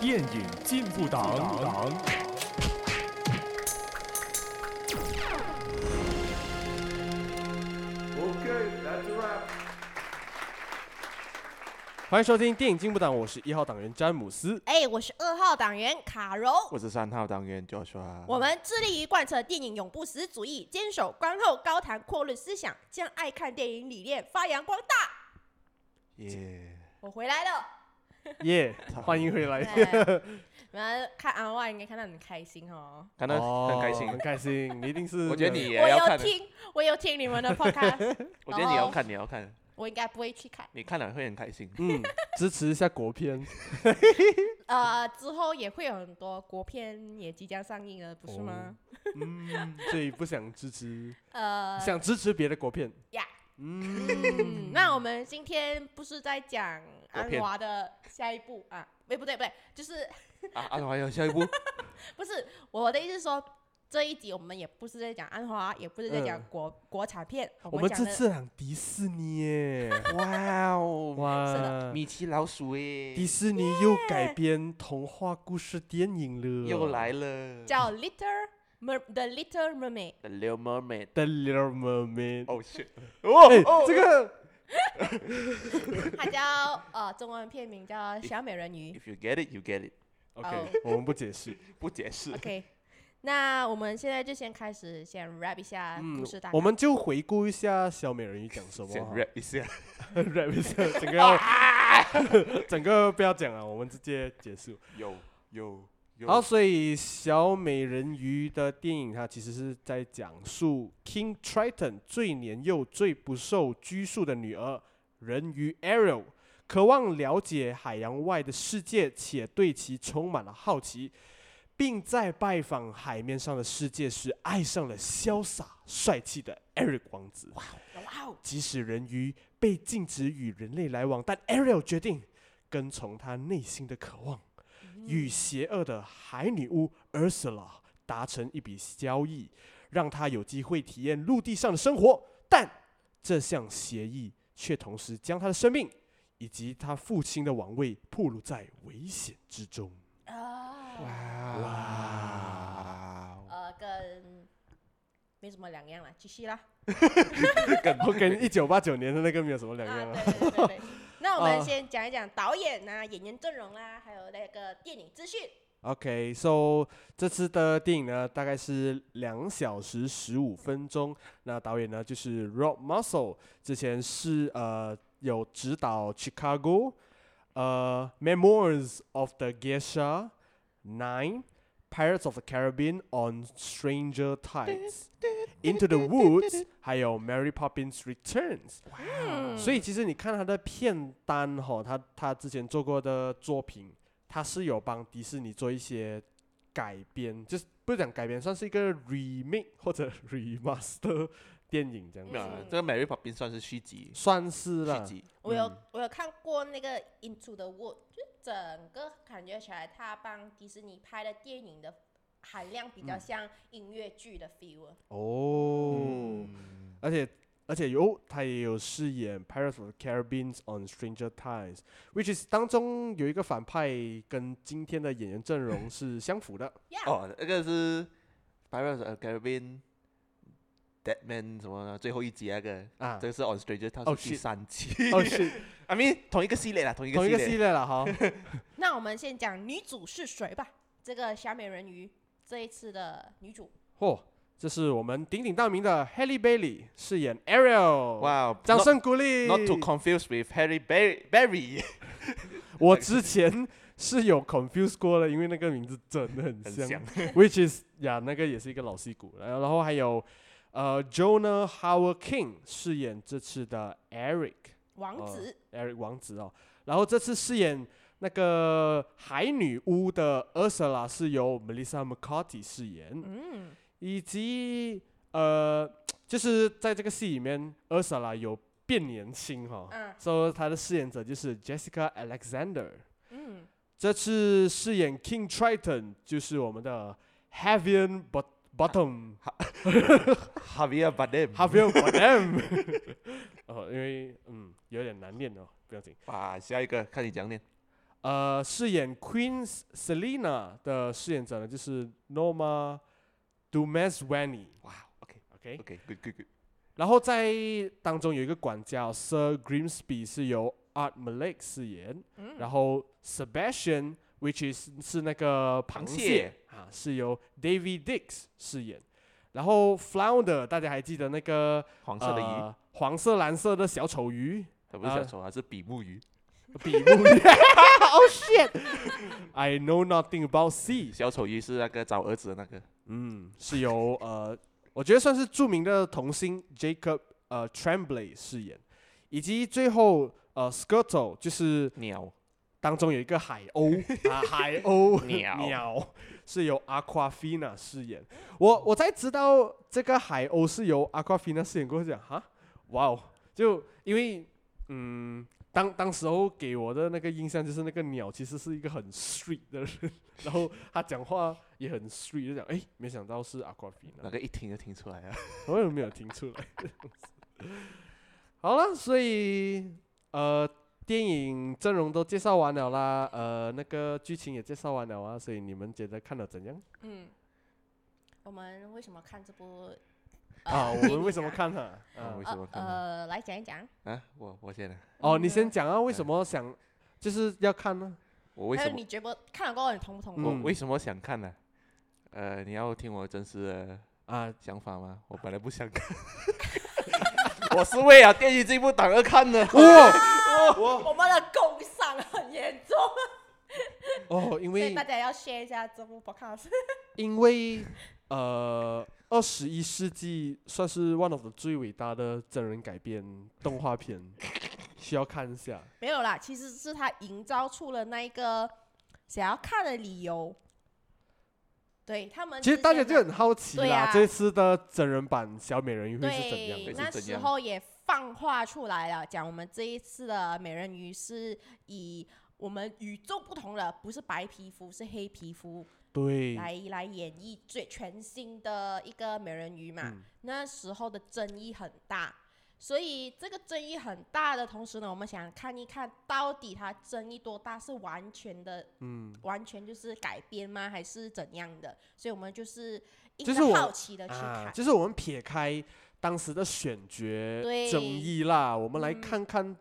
电影进步党。欢迎收听电影进步党，我是一号党员詹姆斯。哎，我是二号党员卡柔。我是三号党员 Joshua。我们致力于贯彻电影永不死主义，坚守观后高谈阔论思想，将爱看电影理念发扬光大。耶！我回来了，耶，欢迎回来。哎你们看阿外应该看到很开心哦。看到很开心哦很，开心。你一定是，我觉得你也我要看。有听，我有听你们的 podcast，我觉得你要看，你要看，我应该不会去看。你看了会很开心。嗯，支持一下国片。呃，之后也会有很多国片也即将上映了，不是吗？嗯，所以不想支持，呃，想支持别的国片。呀。嗯，嗯，那我们今天不是在讲安华的下一步啊？哎，不对不对，就是啊安华有下一步，不是我的意思是说，这一集我们也不是在讲安华，也不是在讲嗯。国、国产片，我们这次讲迪士尼耶，哇哦，哇，米奇老鼠耶，迪士尼又改编童话故事电影了，又来了。叫 Little Mer The Little Mermaid。The Little Mermaid。The Little Mermaid。哦 shit！哎哦，这个它叫呃中文片名叫小美人鱼。If you get it, you get it。OK，哦我们不解释。不解释。OK，那我们现在就先开始，先 rap 一下嗯故事大纲。我们就回顾一下小美人鱼讲什么先 rap 一下。rap 一下，整个要整个不要讲了，我们直接结束。有有有。好，所以小美人鱼的电影，它其实是在讲述 King Triton 最年幼、最不受拘束的女儿人鱼 Ariel，渴望了解海洋外的世界，且对其充满了好奇，并在拜访海面上的世界时，爱上了潇洒帅气的 Eric 王子。哇哦，即使人鱼被禁止与人类来往，但 Ariel 决定跟从他内心的渴望，与邪恶的海女巫 Ursula 达成一笔交易，让他有机会体验陆地上的生活。但这项协议却同时将他的生命以及他父亲的王位暴露在危险之中。啊，哇。呃，跟没什么两样了，继续啦。跟跟一九八九年的那个没有什么两样啊，啊。对对对对。那我们啊先讲一讲导演啊、演员阵容啦，还有那个电影资讯。OK，so、这次的电影呢，大概是两小时十五分钟。那导演呢就是 Rob Marshall，之前是呃有指导 Chicago，呃 Memoirs of the Geisha Nine。Pirates of the Caribbean on Stranger Tides, Into the Woods，还有 Mary Poppins Returns。嗯所以其实你看他的片单哈，他他之前做过的作品，他是有帮迪士尼做一些改编，就是不是讲改编，算是一个 remake 或者 remaster 电影这样子，这个 Mary Poppins 算是续集。算是啦续。集。我有、我有看过那个《Into the Wood》，就整个感觉起来，他帮迪士尼拍的电影的含量比较像音乐剧的 feel 啊。哦，嗯而且而且有他也有饰演 Pirates of the Caribbean on Stranger Tides，which is 当中有一个反派跟今天的演员阵容是相符的。哦，那个是 Pirates of the Caribbean Deadman 什么的最后一集那个，啊这个是 On Stranger 它哦是第三集。哦，是 I mean 同一个系列啦，同一个同一个系系列。列了哈。那我们先讲女主是谁吧。这个小美人鱼这一次的女主，嚯、这是我们鼎鼎大名的 Halle Bailey 饰演 Ariel。哇，掌声鼓励 Not to confuse with Berry Berry，我之前是有 confuse 过的，因为那个名字真的很像。很像。Which is 呀，那个也是一个老戏骨。然后然后还有呃 Jonah Howard King 饰演这次的 Eric。王子。Eric 王子哦，然后这次饰演那个海女巫的 Ursula 是由 Melissa McCarthy 饰演，嗯，以及呃，就是在这个戏里面，Ursula 有变年轻哈、嗯所以她的饰演者就是 Jessica Alexander。嗯，这次饰演 King Triton 就是我们的 Javier Bot Bottom Javier Bardem。Javier Bardem。哦，因为嗯有点难念哦，不要紧。哇，下一个看你讲念。呃，饰演 Queen Selina 的饰演者呢，就是 Norma Dumezwani。哇，OK OK，OK，good good good。然后在当中有一个管家 Sir Grimsby 是由 Art Malik 饰演，嗯然后 Sebastian，which is 是那个螃蟹螃蟹啊，是由 David Dix 饰演。然后 Flounder 大家还记得那个黄色的鱼，呃、黄色蓝色的小丑鱼，它不是小丑啊，是比目鱼。比目鱼。oh shit！I know nothing about sea。小丑鱼是那个找儿子的那个。嗯，是由呃，我觉得算是著名的童星 Jacob 呃 Tremblay 饰演，以及最后呃 Skirtle 就是鸟。当中有一个海鸥啊，海鸥 鸟鸟是由 Aquafina 饰演。我我才知道这个海鸥是由 Aquafina 饰演过后，讲哈，哇哦，就因为嗯，当当时候给我的那个印象就是那个鸟其实是一个很 sweet 的人，然后他讲话也很 sweet，就讲哎，没想到是 Aquafina，那个一听就听出来了。我也没有听出来。好了，所以呃。电影阵容都介绍完了啦，呃，那个剧情也介绍完了啊，所以你们觉得看了怎样？嗯，我们为什么看这部？啊，我们为什么看它？啊为啊，什么看呃，来讲一讲。啊，我我先来。哦，你先讲啊，为什么想就是要看呢？我为什么有你觉得看了过后你同不痛苦？嗯我为什么想看呢？呃，你要听我真实的啊，想法吗？我本来不想看，我是为了电影这部档而看的。哇，我们的工伤很严重，哦，因为所以大家要 share 一下这部 podcast。因为呃，二十一世纪算是 one of the 最伟大的真人改编动画片，需要看一下。没有啦，其实是他营造出了那一个想要看的理由。对他们其实，大家就很好奇啦，啊这次的真人版小美人鱼会是怎样对，的？那时候也放话出来了，讲我们这一次的美人鱼是以我们与众不同的，不是白皮肤，是黑皮肤，对，来来演绎最全新的一个美人鱼嘛。嗯那时候的争议很大，所以这个争议很大的同时呢，我们想看一看到底它争议多大，是完全的，嗯，完全就是改编吗，还是怎样的？所以我们就是一就是好奇的去看。啊，就是我们撇开当时的选角对争议啦，我们来嗯看看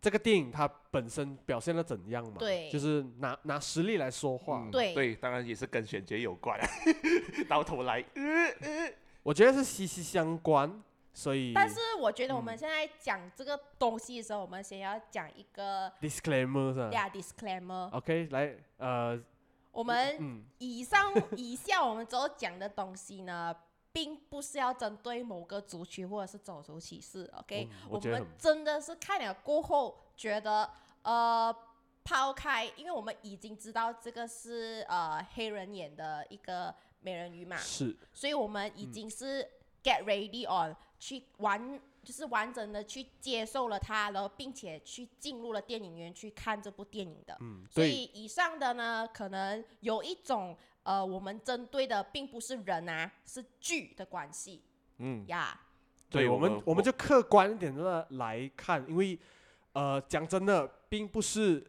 这个电影它本身表现的怎样嘛。对就是拿拿实力来说话。嗯对对，当然也是跟选角有关。到头来，我觉得是息息相关，所以。但是我觉得我们嗯现在讲这个东西的时候，我们先要讲一个 disclaimer 是吧呀 disclaimer。？OK，来，呃，我们嗯，以上以下我们之后讲的东西呢，并不是要针对某个族群或者是种族歧视。OK，、我们真的是看了过后觉得，呃，抛开，因为我们已经知道这个是呃黑人演的一个美人鱼嘛，是，所以我们已经是 get ready on、去完，就是完整的去接受了它，然后并且去进入了电影院去看这部电影的。嗯，所，以以上的呢，可能有一种呃，我们针对的并不是人啊，是剧的关系嗯，呀。对，对我们我我们就客观一点的来看，因为呃讲真的，并不是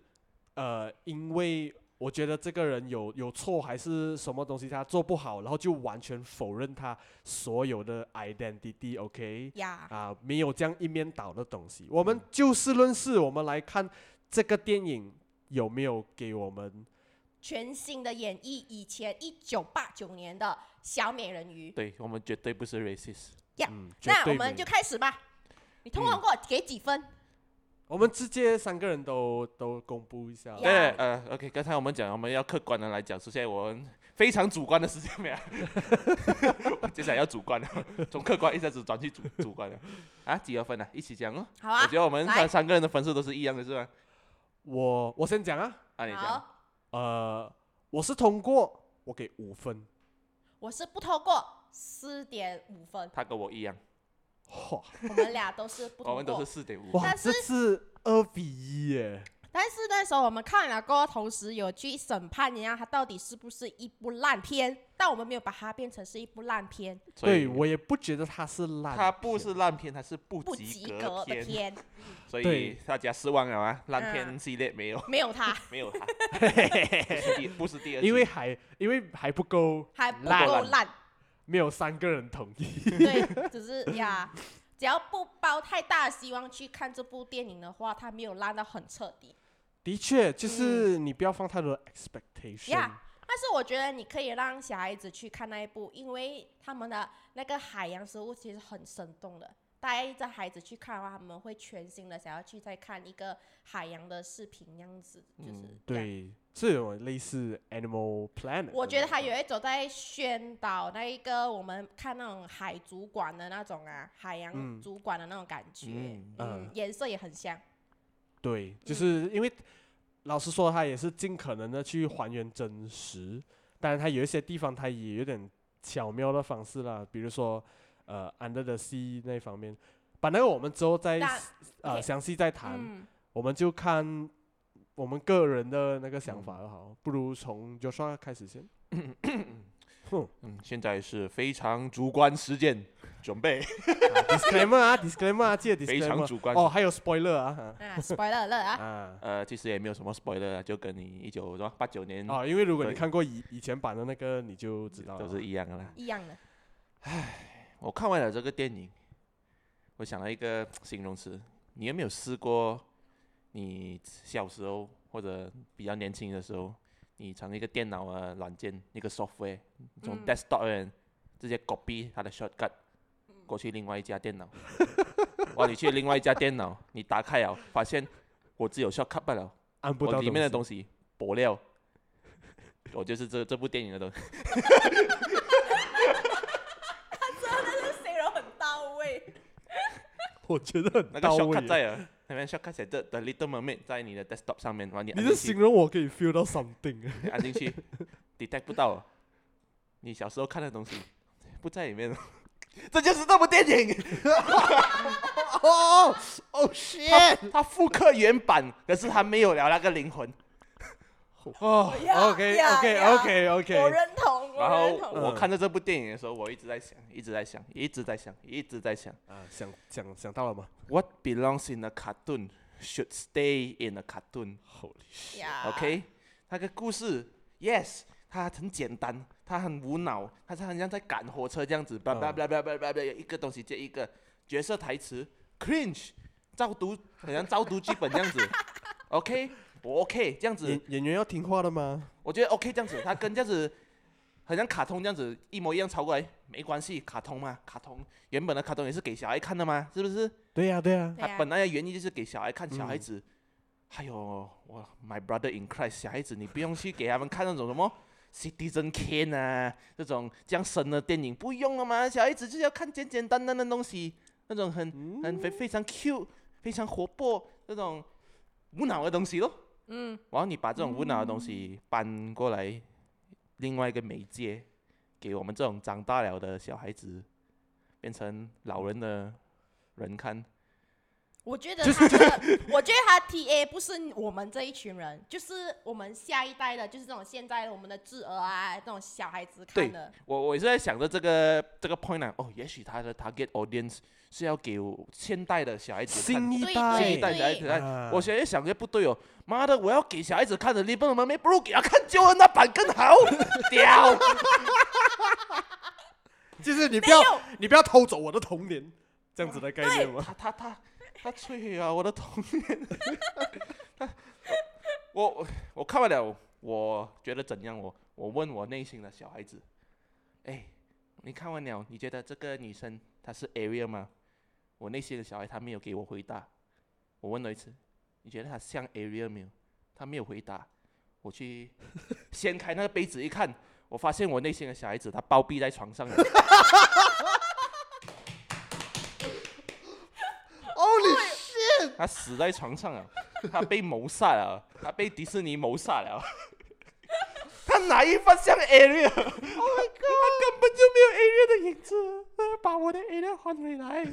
呃因为我觉得这个人有有错还是什么东西他做不好，然后就完全否认他所有的 identity，OK？、呀，啊，没有这样一面倒的东西。我们就事论事，我们来看这个电影有没有给我们全新的演绎以前一九八九年的小美人鱼。对我们绝对不是 racist。那我们就开始吧。你通常给我给几分？我们直接三个人都都公布一下。呀对，呃，OK，刚才我们讲我们要客观的来讲，首先我们非常主观的时间没有，接下来要主观了，从客观一下子转去主主观了。啊，几多分啊？一起讲哦。好啊我觉，得我们来三三个人的分数都是一样的，是吧？我我先讲啊，啊，你讲。好，呃，我是通过，我给五分。我是不通过四点五分，他跟我一样，哇我们俩都是不通过。我们都是四点五。哇，但是这次二比一耶！但是那时候我们看了过后，同时有去审判人家它到底是不是一部烂片，但我们没有把它变成是一部烂片，所以对我也不觉得它是烂，它不是烂片，它是不不及及格的片，片，所以大家失望了啊！烂嗯片系列没有，没有它，没有它，不是第不是第二季，因为还因为还不够，还不烂够烂，没有三个人同意。对，只是呀，只要不抱太大的希望去看这部电影的话，它没有烂到很彻底。的确，就是你不要放太多的 expectation。呀但是我觉得你可以让小孩子去看那一部，因为他们的那个海洋生物其实很生动的。带着孩子去看的话，他们会全心的想要去再看一个海洋的视频，这样子就是、嗯，。对，这种类似 Animal Planet。我觉得还有一种在宣导那一个我们看那种海族馆的那种啊，海洋族馆的那种感觉，嗯嗯，颜色也很像。对，就是因为、老实说，他也是尽可能的去还原真实，当然他有一些地方他也有点巧妙的方式啦，比如说呃 Under the Sea 那一方面，把那个我们之后再呃详细再谈，嗯，我们就看我们个人的那个想法就好，不如从 Joshua 开始先。哼嗯，现在是非常主观时间，准备啊 disclaimer 啊，disclaimer 啊，记得非常 disclaimer 主观。哦，还有 spoiler 啊，啊，spoiler alert 啊，啊，呃，其实也没有什么 spoiler，啊就跟你一九什么八九年哦，因为如果你看过以以前版的那个，你就知道了都是一样的啦。一样的。我看完了这个电影，我想了一个 形容词，你有没有试过？你小时候或者比较年轻的时候，你从一个电脑的软件一个 software 从嗯 desktop 人直接 copy 它的 shortcut 过去另外一家电脑，哇！你去另外一家电脑，你打开了，发现我只有 shortcut 不了，按不到我里面的东东西薄料，我就是这这部电影的东西。他真的是形容很到位。我觉得很那个到 shortcut。在啊，那边 shortcut 写着 The Little Mermaid 在你的 desktop 上面，然后你你的按进去形容我可以 feel 到 something。你 按进去，detect 不到，你小时候看的东西不在里面了。这就是这部电影，哦哦它 shit！它复刻原版，可是它没有了那个灵魂。哦，OK OK OK OK，我。认同，我然后。我看着这部电影的时候，我一直在想，一直在想，一直在想，一直在想啊，想想想到了吗，What belongs in a cartoon should stay in a cartoon。Holy shit。OK，那个故事，Yes，它很简单，它很无脑，它是很像在赶火车这样子，叭叭叭叭叭叭叭，一个东西接一个，角色台词，cringe，照读，好像照读剧本这样子，OK，我 OK 这样子演，演员要听话的吗？我觉得 OK 这样子，他跟这样子，好像卡通这样子一模一样抄过来，没关系，卡通嘛，卡通原本的卡通也是给小孩看的嘛，是不是？对呀对呀。对啊它本来的原意就是给小孩看，小孩嗯子，还有我 My Brother in Christ，小孩子你不用去给他们看那种什么 Citizen Kane 啊，这种这样深的电影不用了嘛，小孩子就是要看简简单单的东西，那种很很非非常 cute、非常活泼那种无脑的东西咯。嗯，然后你把这种无脑的东西搬过来，另外一个媒介，给我们这种长大了的小孩子，变成老人的人看。我觉得他的，我觉得他 TA 不是我们这一群人，就是我们下一代的，就是这种现在的我们的智儿啊，这种小孩子看的。我我也是在想着这个这个 point 啊，哦，也许他的 target audience 是要给现代的小孩子看新，一代，新一代小孩子看。啊我现在想着不对哦，妈的，我要给小孩子看的《日本的妹妹》，不如给他看旧的那版更好，屌！就是你不要你不要偷走我的童年，这样子的概念吗？他他他他摧毁了我的童年。他我我看完了，我觉得怎样？我我问我内心的小孩子，哎，你看完了，你觉得这个女生她是 Ariel 吗？我内心的小孩他没有给我回答。我问了一次，你觉得她像 Ariel 没有？他没有回答。我去掀开那个杯子一看，我发现我内心的小孩子他包庇在床上。Holy shit！他死在床上了，他被谋杀了，他被迪士尼谋杀了。他哪一方像 Ariel？Oh my god！他根本就没有 Ariel 的影子，把我的 Ariel 还回来。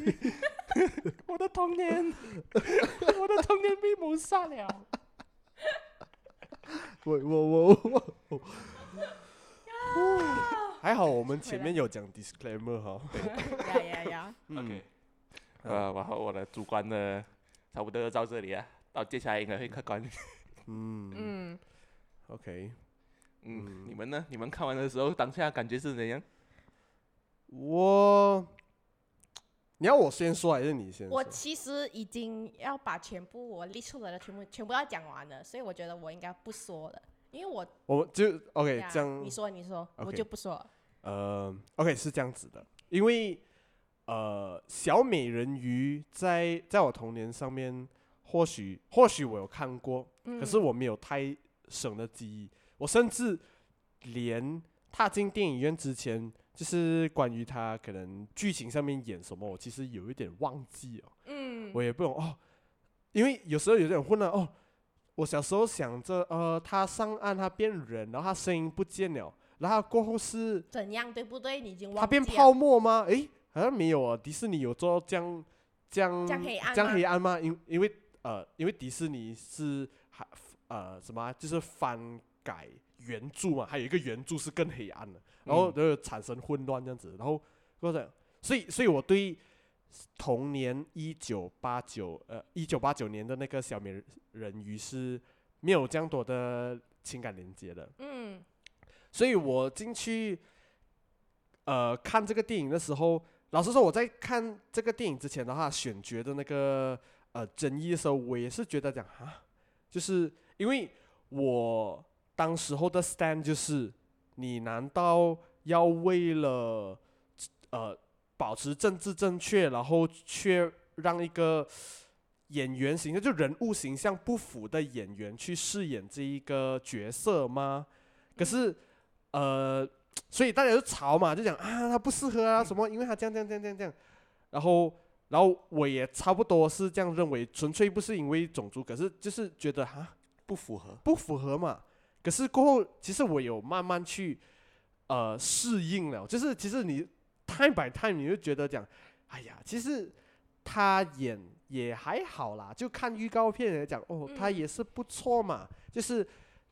我的童年，我的童年被谋杀了。我我我我，还好我们前面有讲 disclaimer 哈。呀呀呀，OK，呃，然后我的主观的差不多就到这里了，到接下来应该会客观。嗯嗯，OK，嗯，你们呢？你们看完的时候当下感觉是怎样？我，你要我先说还是你先说？我其实已经要把全部我列出来的全部全部要讲完了，所以我觉得我应该不说了，因为我我就 OK 呀这样。你说你说我 OK 就不说了。呃，OK 是这样子的，因为呃，小美人鱼在在我童年上面，或许或许我有看过，嗯可是我没有太深的记忆，我甚至连踏进电影院之前，就是关于他可能剧情上面演什么，我其实有一点忘记了，嗯，我也不懂哦，因为有时候有点混乱哦。我小时候想着，呃，他上岸，他变人，然后他声音不见了，然后过后是。怎样对不对？你已经忘记它变泡沫吗？诶，好像没有啊。迪士尼有做到这样这样这样黑暗这样吗黑暗吗？因因为呃，因为迪士尼是还呃什么啊，就是翻改原著嘛，还有一个原著是更黑暗的，然后就产生混乱这样子。然后或者，所以所以我对童年一九八九呃一九八九年的那个小美人鱼是没有这样多的情感连接的。嗯所以我进去，呃，看这个电影的时候，老实说，我在看这个电影之前的话，选角的那个呃争议的时候，我也是觉得讲啊，就是因为我当时候的 stand 就是，你难道要为了呃保持政治正确，然后却让一个演员形象就人物形象不符的演员去饰演这一个角色吗？可是。呃，所以大家就吵嘛，就讲啊，他不适合啊，什么，因为他这样这样这样这样这样，然后，然后我也差不多是这样认为，纯粹不是因为种族，可是就是觉得哈不符合，不符合嘛。可是过后，其实我有慢慢去呃适应了，就是其实你 time by time 你就觉得讲，哎呀，其实他演也还好啦，就看预告片来讲，哦，他也是不错嘛，就是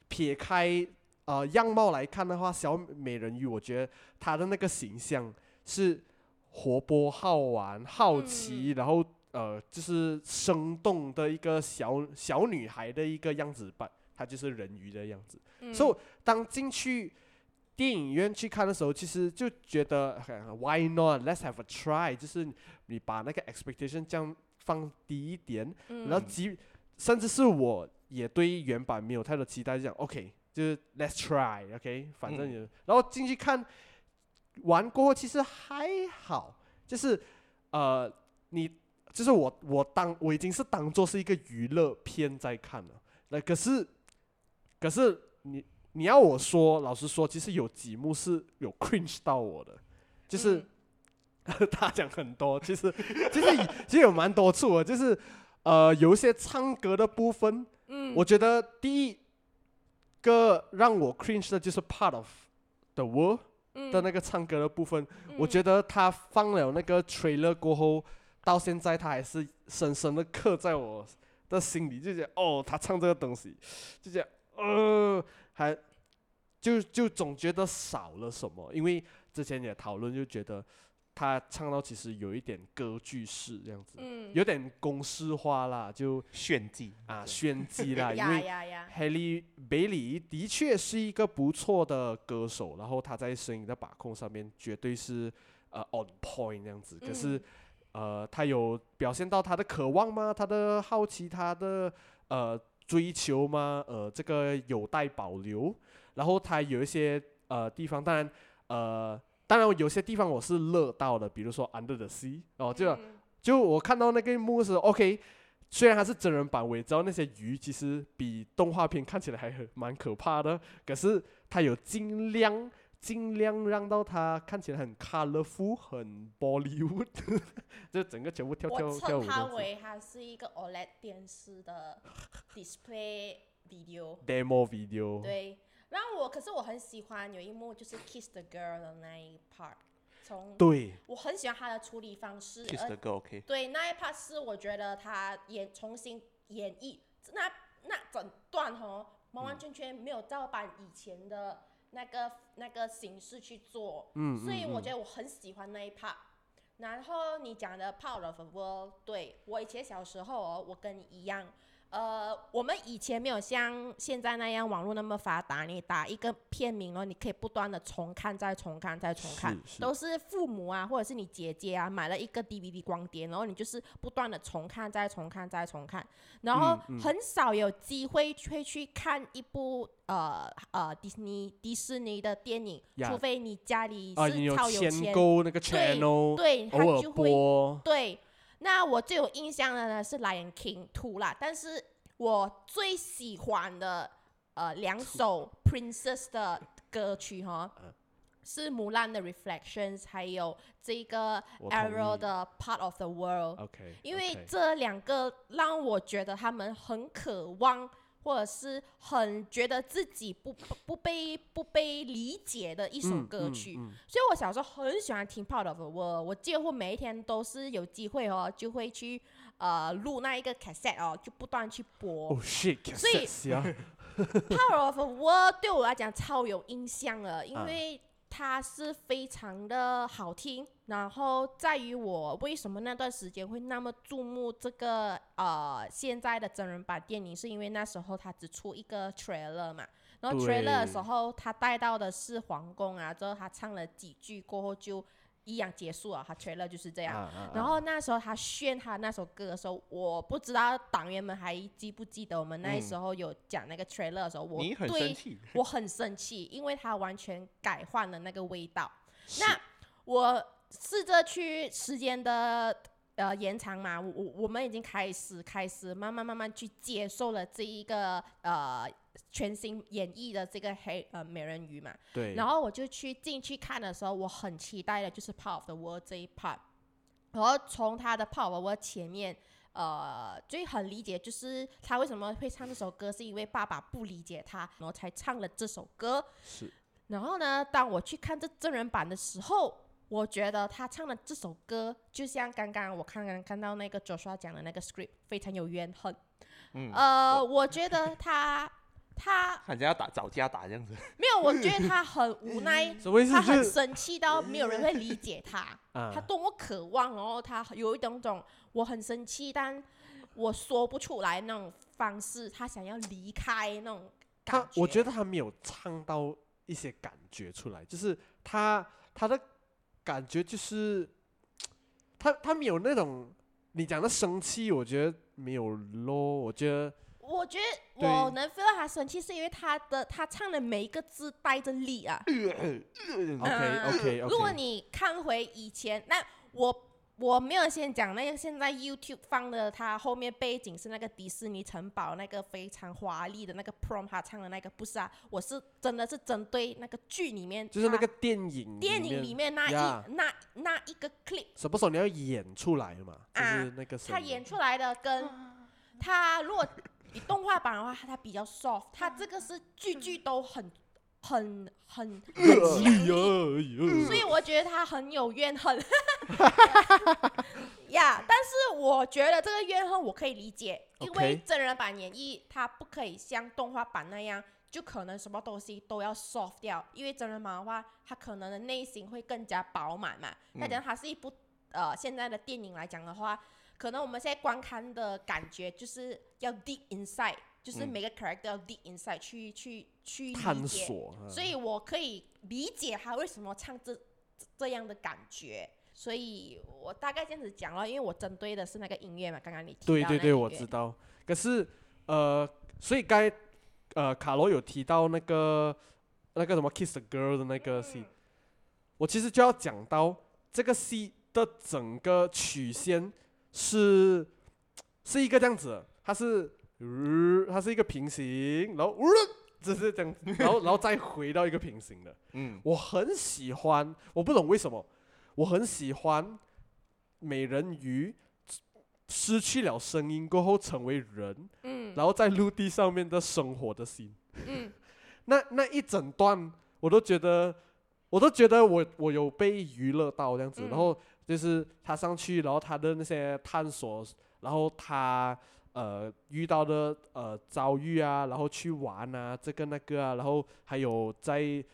撇开。呃，样貌来看的话，小美人鱼，我觉得她的那个形象是活泼、好玩、好奇，嗯、然后呃，就是生动的一个小小女孩的一个样子吧。她就是人鱼的样子。嗯、所以当进去电影院去看的时候，其实就觉得 Why not？Let's have a try。就是你把那个 expectation 降放低一点，嗯、然后即甚至是我也对原版没有太多期待，这样 OK。就是 Let's try，OK，okay？反正也，嗯、然后进去看完过后，其实还好，就是呃，你就是我我当我已经是当做是一个娱乐片在看了，那可是可是你你要我说，老实说，其实有几幕是有 cringe 到我的，就是、嗯、他讲很多，其实其实其实有蛮多处的，就是呃有一些唱歌的部分，嗯，我觉得第一。个让我 cringe 的就是 Part of the World 的那个唱歌的部分，嗯、我觉得他放了那个 trailer 过后，到现在他还是深深的刻在我的心里，就觉得哦，他唱这个东西，就觉得呃，还就就总觉得少了什么，因为之前也讨论，就觉得。他唱到其实有一点歌剧式这样子，嗯、有点公式化啦，就炫技啊，炫技啦。因为 Haley Bailey 的确是一个不错的歌手，然后他在声音的把控上面绝对是呃 on point 这样子。可是、嗯、呃，他有表现到他的渴望吗？他的好奇，他的呃追求吗？呃，这个有待保留。然后他有一些呃地方，当然呃。当然，有些地方我是乐到的，比如说《Under the Sea》哦，就、嗯、就我看到那个幕是 OK，虽然它是真人版，我也知道那些鱼其实比动画片看起来还很蛮可怕的，可是它有尽量尽量让到它看起来很 colorful，很 Bollywood，就整个全部跳跳跳舞。我称它为它是一个 OLED 电视的 display video，demo video，对。然后我，可是我很喜欢有一幕就是 kiss the girl 的那一 part，从对，我很喜欢他的处理方式。kiss the girl OK。对，那一 part 是我觉得他演重新演绎那那整段哦，完完全全没有照搬以前的那个那个形式去做，嗯，所以我觉得得我很喜欢那一 part。然后你讲的 Part of the World，对，我以前小时候哦，我跟你一样。呃，我们以前没有像现在那样网络那么发达，你打一个片名哦，你可以不断的重看、再重看、再重看，是是。都是父母啊，或者是你姐姐啊，买了一个 DVD 光碟，然后你就是不断的重看、再重看、再重看，然后很少有机会会去看一部呃呃迪士尼迪士尼的电影，呀。除非你家里是超有签钱，购那个 channel，对，他就会。播，对，那我最有印象的呢是《Lion King Two》啦，但是我最喜欢的呃两首 Princess 的歌曲哈，嗯是《木兰》的《Reflections》，还有这个我同 Ariel 意的《Part of the World》。OK，因为这两个让我觉得他们很渴望，或者是很觉得自己不不不被不被理解的一首歌曲。嗯所以我小时候很喜欢听《Part of the World》，我几乎每一天都是有机会哦，就会去呃录那一个 cassette 哦，就不断去播。所以 Power of the World 对我来讲超有印象了，因啊为它是非常的好听。然后在于我为什么那段时间会那么注目这个呃现在的真人版电影，是因为那时候他只出一个 trailer 嘛。然后 trailer 的时候，他带到的是皇宫啊，之后他唱了几句过后就一样结束了，他 trailer 就是这样。啊啊然后那时候他炫他那首歌的时候，我不知道党员们还记不记得我们那时候有讲那个 trailer 的时候，我对，我很生气，因为他完全改换了那个味道。那我试着去时间的呃延长嘛，我我我们已经开始开始慢慢慢慢去接受了这一个呃全新演绎的这个黑呃美人鱼嘛。对，然后我就去进去看的时候，我很期待的就是 Part of the World 这一 part。然后从他的 Part of the World 前面，呃，最很理解就是他为什么会唱这首歌，是因为爸爸不理解他，然后才唱了这首歌。是然后呢，当我去看这真人版的时候，我觉得他唱的这首歌，就像刚刚我刚刚看到那个 Joshua 讲的那个 script，非常有怨恨。嗯，呃，我觉得 他他好像要打找架打这样子，没有，我觉得他很无奈。什么意思？他很生气到没有人会理解他，啊他多么渴望，然后他有一种种我很生气，但我说不出来那种方式，他想要离开那种感他，我觉得他没有唱到一些感觉出来，就是他他的感觉就是他他没有那种你讲的生气，我觉得没有咯，我觉得我觉得我能 feel 到他生气，是因为他的他唱的每一个字带着力啊。OK OK 如果你看回以前，那我我没有先讲那个，现在 YouTube 放的，它后面背景是那个迪士尼城堡那个非常华丽的那个 prom，他唱的那个不是啊，我是真的是针对那个剧里面，就是那个电影电影里面那一呀。那那一个 clip，什么时候你要演出来嘛？就啊是那个他演出来的跟 他如果以动画版的话，他比较 soft，他这个是句句都很很很很强力。所以我觉得他很有怨恨，呀。但是我觉得这个怨恨我可以理解，因为真人版演绎它不可以像动画版那样，就可能什么东西都要 soft 掉。因为真人版的话，它可能的内心会更加饱满嘛。那讲它是一部呃现在的电影来讲的话，可能我们现在观看的感觉就是要 deep inside，就是每个 character 要 deep inside 去去去探理解。索，嗯所以我可以理解他为什么唱这这这样的感觉，所以我大概这样子讲了，因为我针对的是那个音乐嘛，刚刚你提到对对对，我知道。可是呃，所以该呃卡罗有提到那个那个什么 Kiss the Girl 的那个戏，我其实就要讲到这个戏的整个曲线是是一个这样子的，它是呃它是一个平行，然后呃就是这样，然后然后再回到一个平行的。嗯，我很喜欢，我不懂为什么，我很喜欢美人鱼失去了声音过后成为人，嗯。然后在陆地上面的生活的心，嗯。那那一整段我都觉得，我都觉得我我有被娱乐到这样子，嗯。然后就是他上去，然后他的那些探索，然后他呃遇到的呃遭遇啊，然后去玩啊，这个那个啊，然后还有在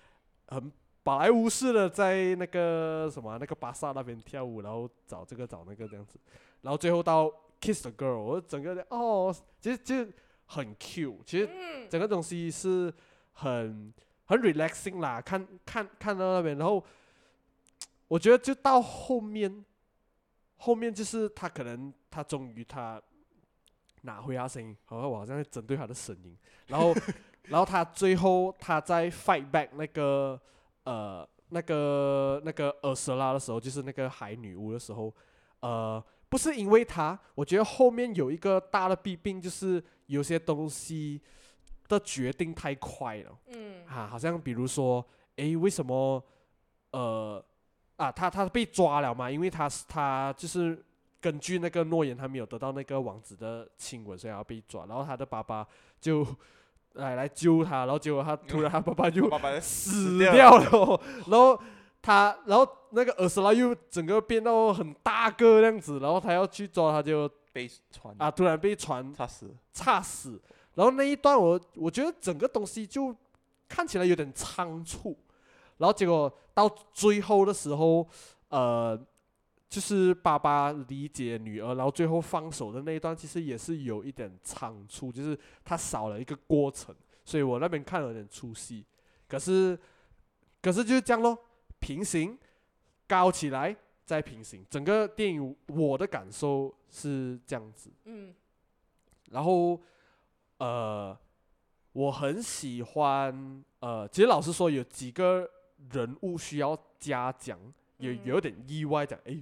很宝莱坞式的在那个什么那个巴萨那边跳舞，然后找这个找那个这样子，然后最后到 kiss the girl，我整个哦，其实就很 cute，其实整个东西是很很 relaxing 啦，看看看到那边，然后我觉得就到后面。后面就是他可能他终于他拿回他声音，好像我好像在针对他的声音，然后 然后他最后他在 fight back 那个呃那个那个尔瑟拉的时候，就是那个海女巫的时候，呃不是因为他，我觉得后面有一个大的弊病，就是有些东西的决定太快了，嗯，啊，好像比如说，诶，为什么呃？啊，他他被抓了嘛？因为他是他就是根据那个诺言，他没有得到那个王子的亲吻，所以要被抓。然后他的爸爸就来来救他，然后结果他突然他爸爸就死掉了。然后他，然后那个尔斯拉又整个变到很大个这样子，然后他要去抓，他就被船啊，突然被船插死，插死。然后那一段我我觉得整个东西就看起来有点仓促。然后结果到最后的时候，呃，就是爸爸理解女儿，然后最后放手的那一段，其实也是有一点仓促，就是他少了一个过程，所以我那边看了有点出戏。可是，可是就是这样咯，平行，高起来再平行，整个电影我的感受是这样子。嗯。然后，呃，我很喜欢，呃，其实老实说有几个。人物需要嘉奖，也有点意外的。哎，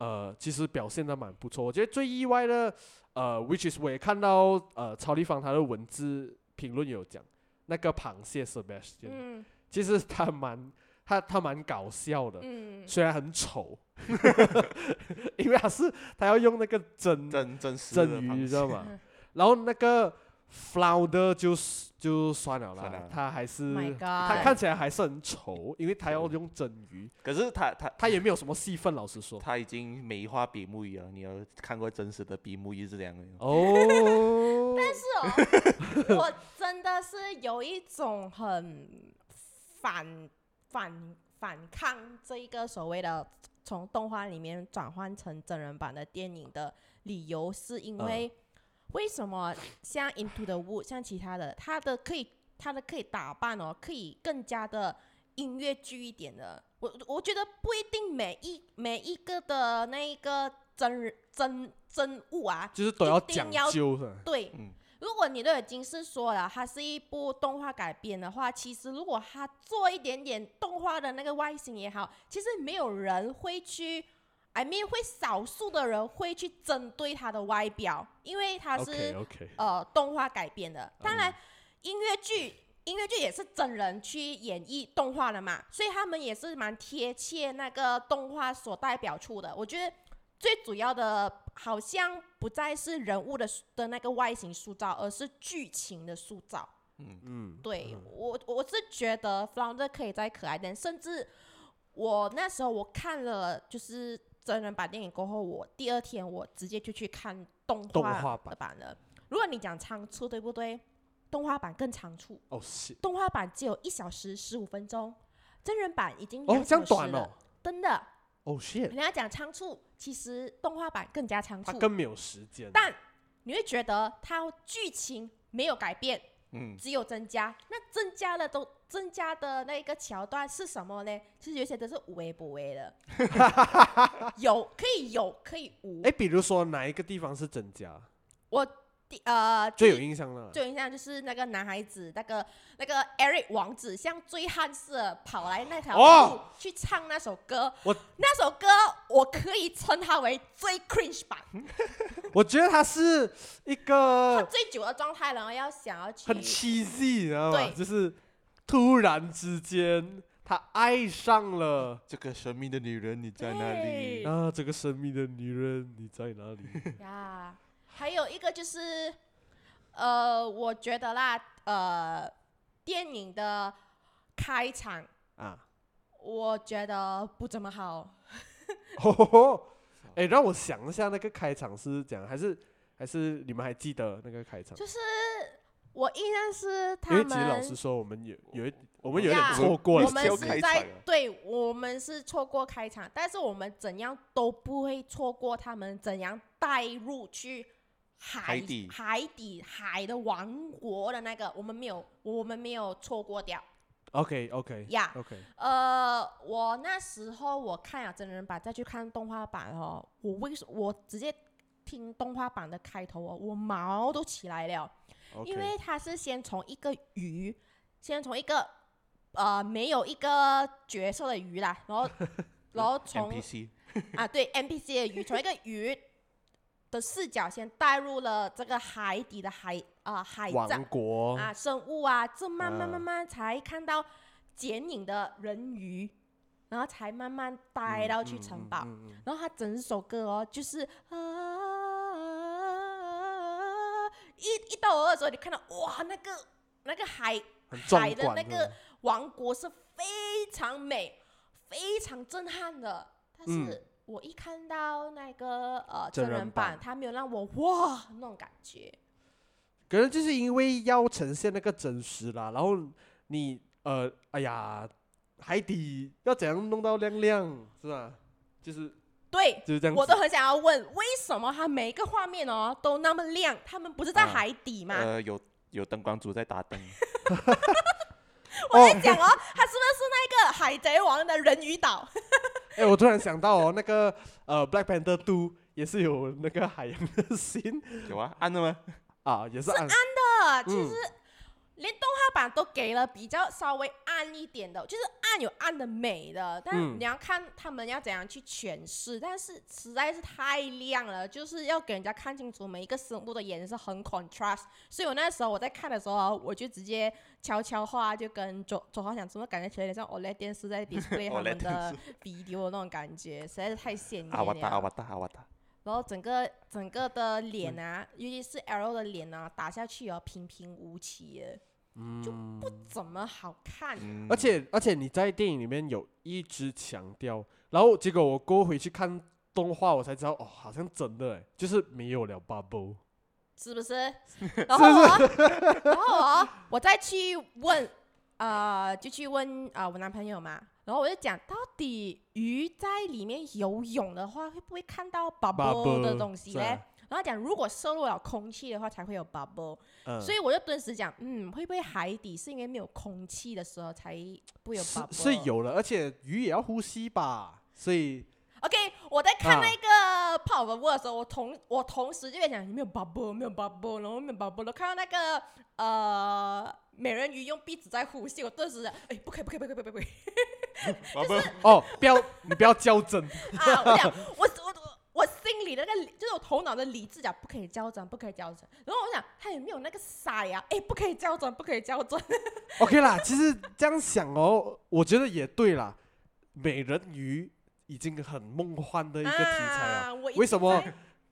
呃，其实表现的蛮不错。我觉得最意外的，呃，which is 我也看到，呃，曹立芳他的文字评论有讲，那个螃蟹 Sebastian，嗯，其实他蛮他他蛮搞笑的，嗯，虽然很丑，因为他是他要用那个真真真真鱼，你知道吗？然后那个。Flounder 就就算了啦，了他还是、oh、他看起来还是很丑，因为他要用真鱼。可是他他他也没有什么戏份，老实说。他已经美化比目鱼了，你有看过真实的比目鱼是这样的哦。但是哦，我真的是有一种很反反反抗这一个所谓的从动画里面转换成真人版的电影的理由，是因为。嗯为什么像 Into the Woods 像其他的，它的可以，它的可以打扮哦，可以更加的音乐剧一点的。我我觉得不一定每一每一个的那一个真真真物啊，就是都要讲究的。对，嗯、如果你都已经是说了，它是一部动画改编的话，其实如果它做一点点动画的那个外形也好，其实没有人会去。I mean 会少数的人会去针对他的外表，因为他是 okay, okay. 呃动画改编的。当然，音乐剧音乐剧也是真人去演绎动画的嘛，所以他们也是蛮贴切那个动画所代表处的。我觉得最主要的好像不再是人物的的那个外形塑造，而是剧情的塑造。嗯嗯，对嗯我我是觉得 Flounder 可以再可爱点，甚至我那时候我看了就是。真人版电影过后，我第二天我直接就去看动画的版了。如果你讲仓促，对不对？动画版更仓促。哦，是。动画版只有一小时十五分钟，真人版已经两小时了。哦，这样短哦。真的。哦，shit。人家讲仓促，其实动画版更加仓促。它更没有时间。但你会觉得它剧情没有改变。嗯，只有增加，那增加了都增加的那个桥段是什么呢？其实有些都是无为不为的，有可以有可以无。哎，比如说哪一个地方是增加？我。呃，最有印象了。最有印象就是那个男孩子，那个那个 Eric 王子，像醉汉似的跑来那条路去唱那首歌。我那首歌，我可以称它为最 cringe 版。我觉得他是一个他醉酒的状态，然后要想要去很 cheesy，你知道吗？对，就是突然之间他爱上了这个神秘的女人，你在哪里？啊，这个神秘的女人你在哪里？呀。还有一个就是，呃，我觉得啦，呃，电影的开场啊，我觉得不怎么好。哎，让我想一下，那个开场是讲还是还是你们还记得那个开场？就是我印象是他们。因为其实老实说，我们有有一我们有点呀错过了我们是在对，我们是错过开场，但是我们怎样都不会错过他们怎样带入去海海底海底海的王国的那个，我们没有我们没有错过掉。OK OK 呀 OK，呃，我那时候我看了真人版，再去看动画版哦，我为什我直接听动画版的开头哦，我毛都起来了。因为他是先从一个鱼，先从一个呃没有一个角色的鱼啦，然后 然后从 NPC 啊对 NPC 的鱼，从一个鱼的视角先带入了这个海底的海啊、海王葬国啊生物啊，这慢慢啊慢慢才看到剪影的人鱼，然后才慢慢带到去城堡。嗯嗯嗯嗯然后他整首歌哦，就是啊，一一到二的时候，你看到哇，那个那个海海的那个王国是非常美、非常震撼的。但嗯是我一看到那个呃真人版，版他没有让我哇那种感觉。可能就是因为要呈现那个真实啦，然后你呃，哎呀，海底要怎样弄到亮亮，是吧？就是对，就是这样。我都很想要问，为什么它每一个画面哦都那么亮？他们不是在啊海底吗？呃，有有灯光组在打灯，我在讲哦，他是不是那个海贼王的人鱼岛？哎，我突然想到哦，那个呃，Black Panther Two 也是有那个海洋的 scene 有啊，暗的吗？啊，也是暗的，其嗯实连动画版都给了比较稍微暗一点的，就是暗有暗的美的，但嗯你要看他们要怎样去诠释。但是实在是太亮了，就是要给人家看清楚每一个生物的颜色很 contrast。所以我那时候我在看的时候啊，我就直接悄悄话就跟左左浩讲，怎么感觉起来有点像 OLED 电视在 display 他们的电 video 的那种感觉，实在是太鲜艳阿瓦达，阿了。瓦达，阿瓦达。然后整个整个的脸啊，尤其是 L 的脸啊，打下去哦，平平无奇的，就不怎么好看。嗯而且而且你在电影里面有一直强调，然后结果我过回去看动画，我才知道哦，好像真的哎，就是没有了 bubble。是不是？然后我，然后我，我再去问，呃，就去问啊、呃我男朋友嘛。然后我就讲，到底鱼在里面游泳的话，会不会看到 bubble 的东西嘞？在然后讲，如果摄入了空气的话，才会有 bubble。嗯，所以我就顿时讲，嗯，会不会海底是因为没有空气的时候才不会有是 bubble？是有了，而且鱼也要呼吸吧，所以 OK，我在看啊那个泡泡波的时候，我同我同时就在想，有没有 bubble，没有 bubble，然后没有 bubble，我看到那个呃美人鱼用鼻子在呼吸，我顿时哎，不可以，不可以，不可以，不可以，不可以 宝宝哦，不要你不要较真，啊！我讲，我我我我心里的那个理，就是我头脑的理智讲，不可以较真，不可以较真。然后我想，他有没有那个傻呀？哎，不可以较真，不可以较真。OK 啦，其实这样想哦，我觉得也对啦。美人鱼已经很梦幻的一个题材了啊，为什么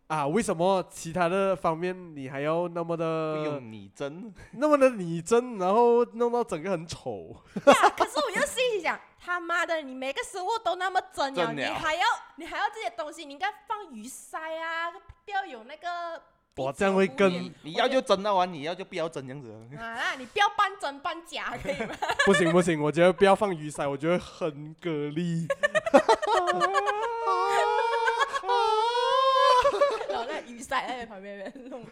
啊，为什么其他的方面你还要那么不的用拟真，那么的拟真，然后弄到整个很丑？呀，可是我又心里想，他妈的，你每个食物都那么真了，真了你还要你还要这些东西，你应该放鱼鳃啊，不要有那个鼻子哇这样会更你要就真到完，你要就不要真这样子。啊，那你不要半真半假，可以吗？不行不行，我觉得不要放鱼鳃，我觉得很蛤蜊。然后那鱼鳃在旁边边弄。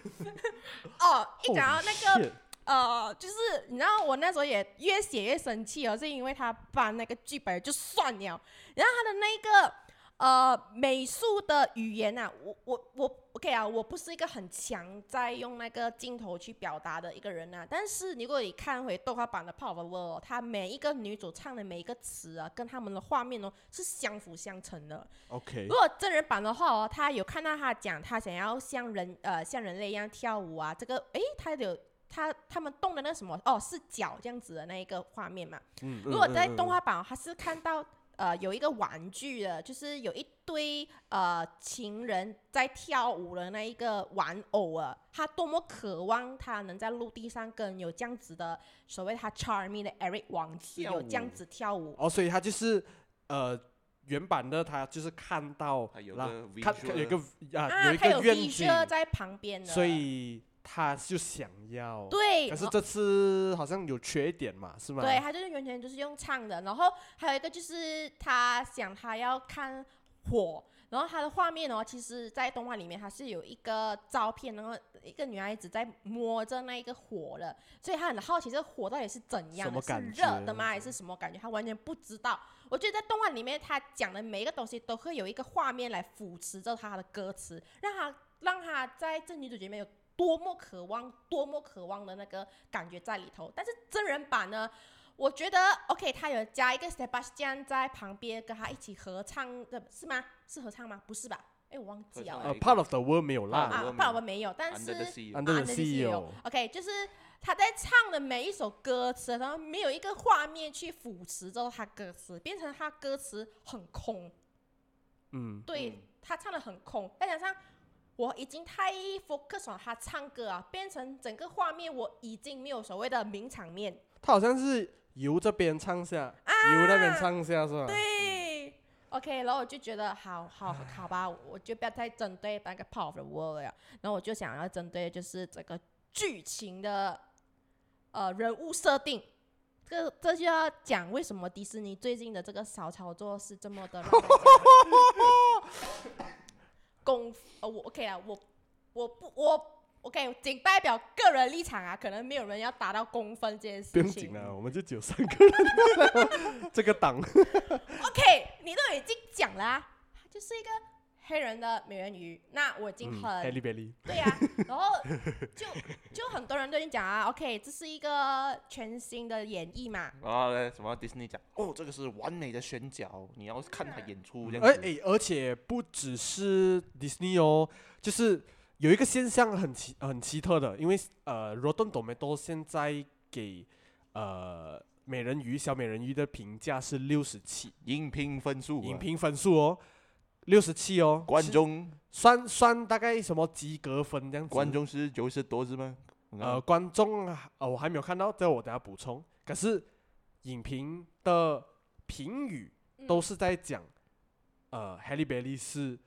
哦，一讲到那个呃，就是你知道我那时候也越写越生气哦，是因为他搬那个剧本就算了，然后他的那个呃美术的语言啊，我我我 OK 啊，我不是一个很强在用那个镜头去表达的一个人啊，但是如果你看回动画版的《Power World》，它每一个女主唱的每一个词啊，跟他们的画面哦是相辅相成的。OK，如果真人版的话哦，他有看到他讲他想要像人呃像人类一样跳舞啊，这个诶，他有他他们动的那什么哦是脚这样子的那一个画面嘛。嗯如果在动画版、哦，他是看到呃有一个玩具的，就是有一堆呃情人在跳舞的那一个玩偶啊，他多么渴望他能在陆地上跟有这样子的所谓他 charming 的 Eric 王子有这样子跳舞。哦，所以他就是呃原版的他就是看到他有啦个看 visual 有一个啊啊，有一他有个愿景，visual 在旁边的，所以他就想要。对，可是这次好像有缺点嘛，是吗？对，他就是完全就是用唱的，然后还有一个就是他想他要看火，然后他的画面哦，其实在动画里面他是有一个照片，然后一个女孩子在摸着那一个火了，所以他很好奇这个火到底是怎样的，是热的吗，还是什么感觉？他完全不知道。我觉得在动画里面他讲的每一个东西都会有一个画面来扶持着他的歌词，让他让他在这女主角里面有多么渴望、多么渴望的那个感觉在里头。但是真人版呢？我觉得 OK，他有加一个 Sebastian 在旁边跟他一起合唱的是吗？是合唱吗？不是吧？哎，我忘记了。呃，Part of the World 没有啦啊，我不，我们没有，但是 Under the Sea the the OK，就是他在唱的每一首歌词，然后没有一个画面去扶持着他歌词，变成他歌词很空。嗯，对、嗯他唱的很空，再加上我已经太 focus on 他唱歌啊，变成整个画面我已经没有所谓的名场面。他好像是由这边唱下，由那边唱下是吧？对，OK，然后我就觉得好好好吧，我就不要再针对那个 Part of the World 了，然后我就想要针对就是这个剧情的呃人物设定。这这就要讲为什么迪士尼最近的这个骚操作是这么的 公呃我 OK 啊，我我不我 OK，仅代表个人立场啊，可能没有人要达到公分这件事不用。紧了，我们就只有三个人，这个档 OK，你都已经讲了、啊，它就是一个黑人的美人鱼。那我已经很、Halle Berry，对呀、啊，然后就就很多人都已经讲啊，OK，这是一个全新的演绎嘛。然后呢，什么迪士尼讲，哦，这个是完美的选角，你要看他演出这样子。而诶，而且不只是 Disney 哦，就是有一个现象很奇很奇特的，因为呃，Rotten Tomato 现在给呃美人鱼小美人鱼的评价是六十七，影评分数啊，影评分数哦，六十七哦，观众算算大概什么及格分这样子。观众是九十多是吗？呃，观众啊、呃，我还没有看到，这我等下补充。可是影评的评语都是在讲，呃，Halle Berry 是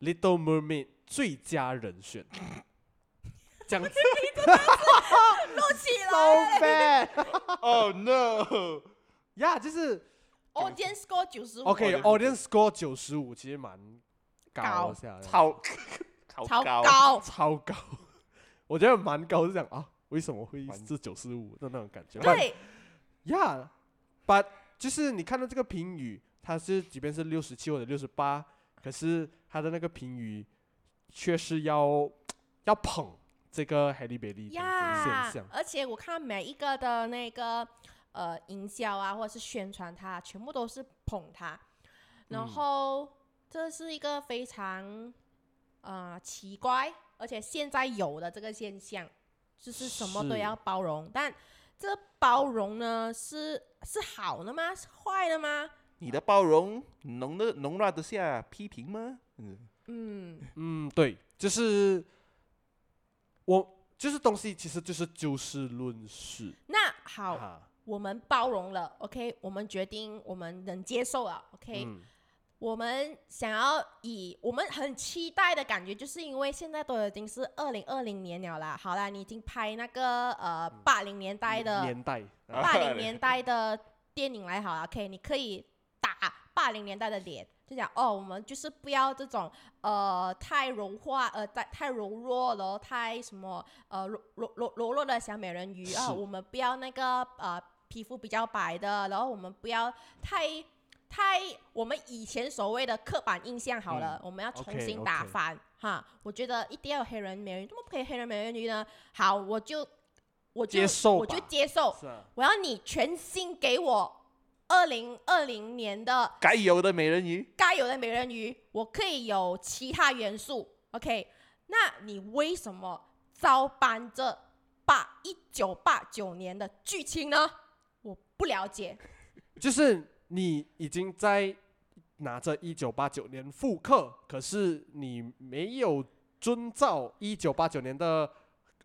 Little Mermaid 最佳人选，这样子。录起来 So bad，哦 no，呀，就是，Audience score 九十五 OK，Audience score 九十五，其实蛮高高下的，超超 超高，超高，我觉得蛮高，是讲啊？为什么会是九十五的那种感觉？对，呀，but 就是你看到这个评语，它是即便是六十七或者六十八，可是它的那个评语却是要 要捧这个 Halle Berry 的呀现象。而且我看每一个的那个呃营销啊，或者是宣传它，全部都是捧它，然嗯后这是一个非常呃奇怪，而且现在有的这个现象，就是什么都要包容，但这包容呢是是好的吗？是坏的吗？你的包容容得容纳得下批评吗？嗯，嗯，嗯，对，就是我就是东西，其实就是就事论事。那好，啊我们包容了，OK，我们决定我们能接受了，OK。嗯。我们想要以我们很期待的感觉，就是因为现在都已经是二零二零年了啦。好啦，你已经拍那个呃八零年代的年代，啊八零年代的电影来好了，OK，你可以打八零年代的脸，就讲哦，我们就是不要这种呃太柔化呃太太柔弱了，太什么呃柔柔柔柔弱的小美人鱼啊、是我们不要那个呃皮肤比较白的，然后我们不要太。太我们以前所谓的刻板印象好了，嗯我们要重新打翻哈。我觉得一定要有黑人美人鱼，怎么不可以黑人美人鱼呢？好，我就我就接受我就接受，啊，我要你全新给我二零二零年的该有的美人鱼，该有的美人鱼，我可以有其他元素，OK？那你为什么照搬这八一九八九年的剧情呢？我不了解。就是你已经在拿着一九八九年复刻，可是你没有遵照一九八九年的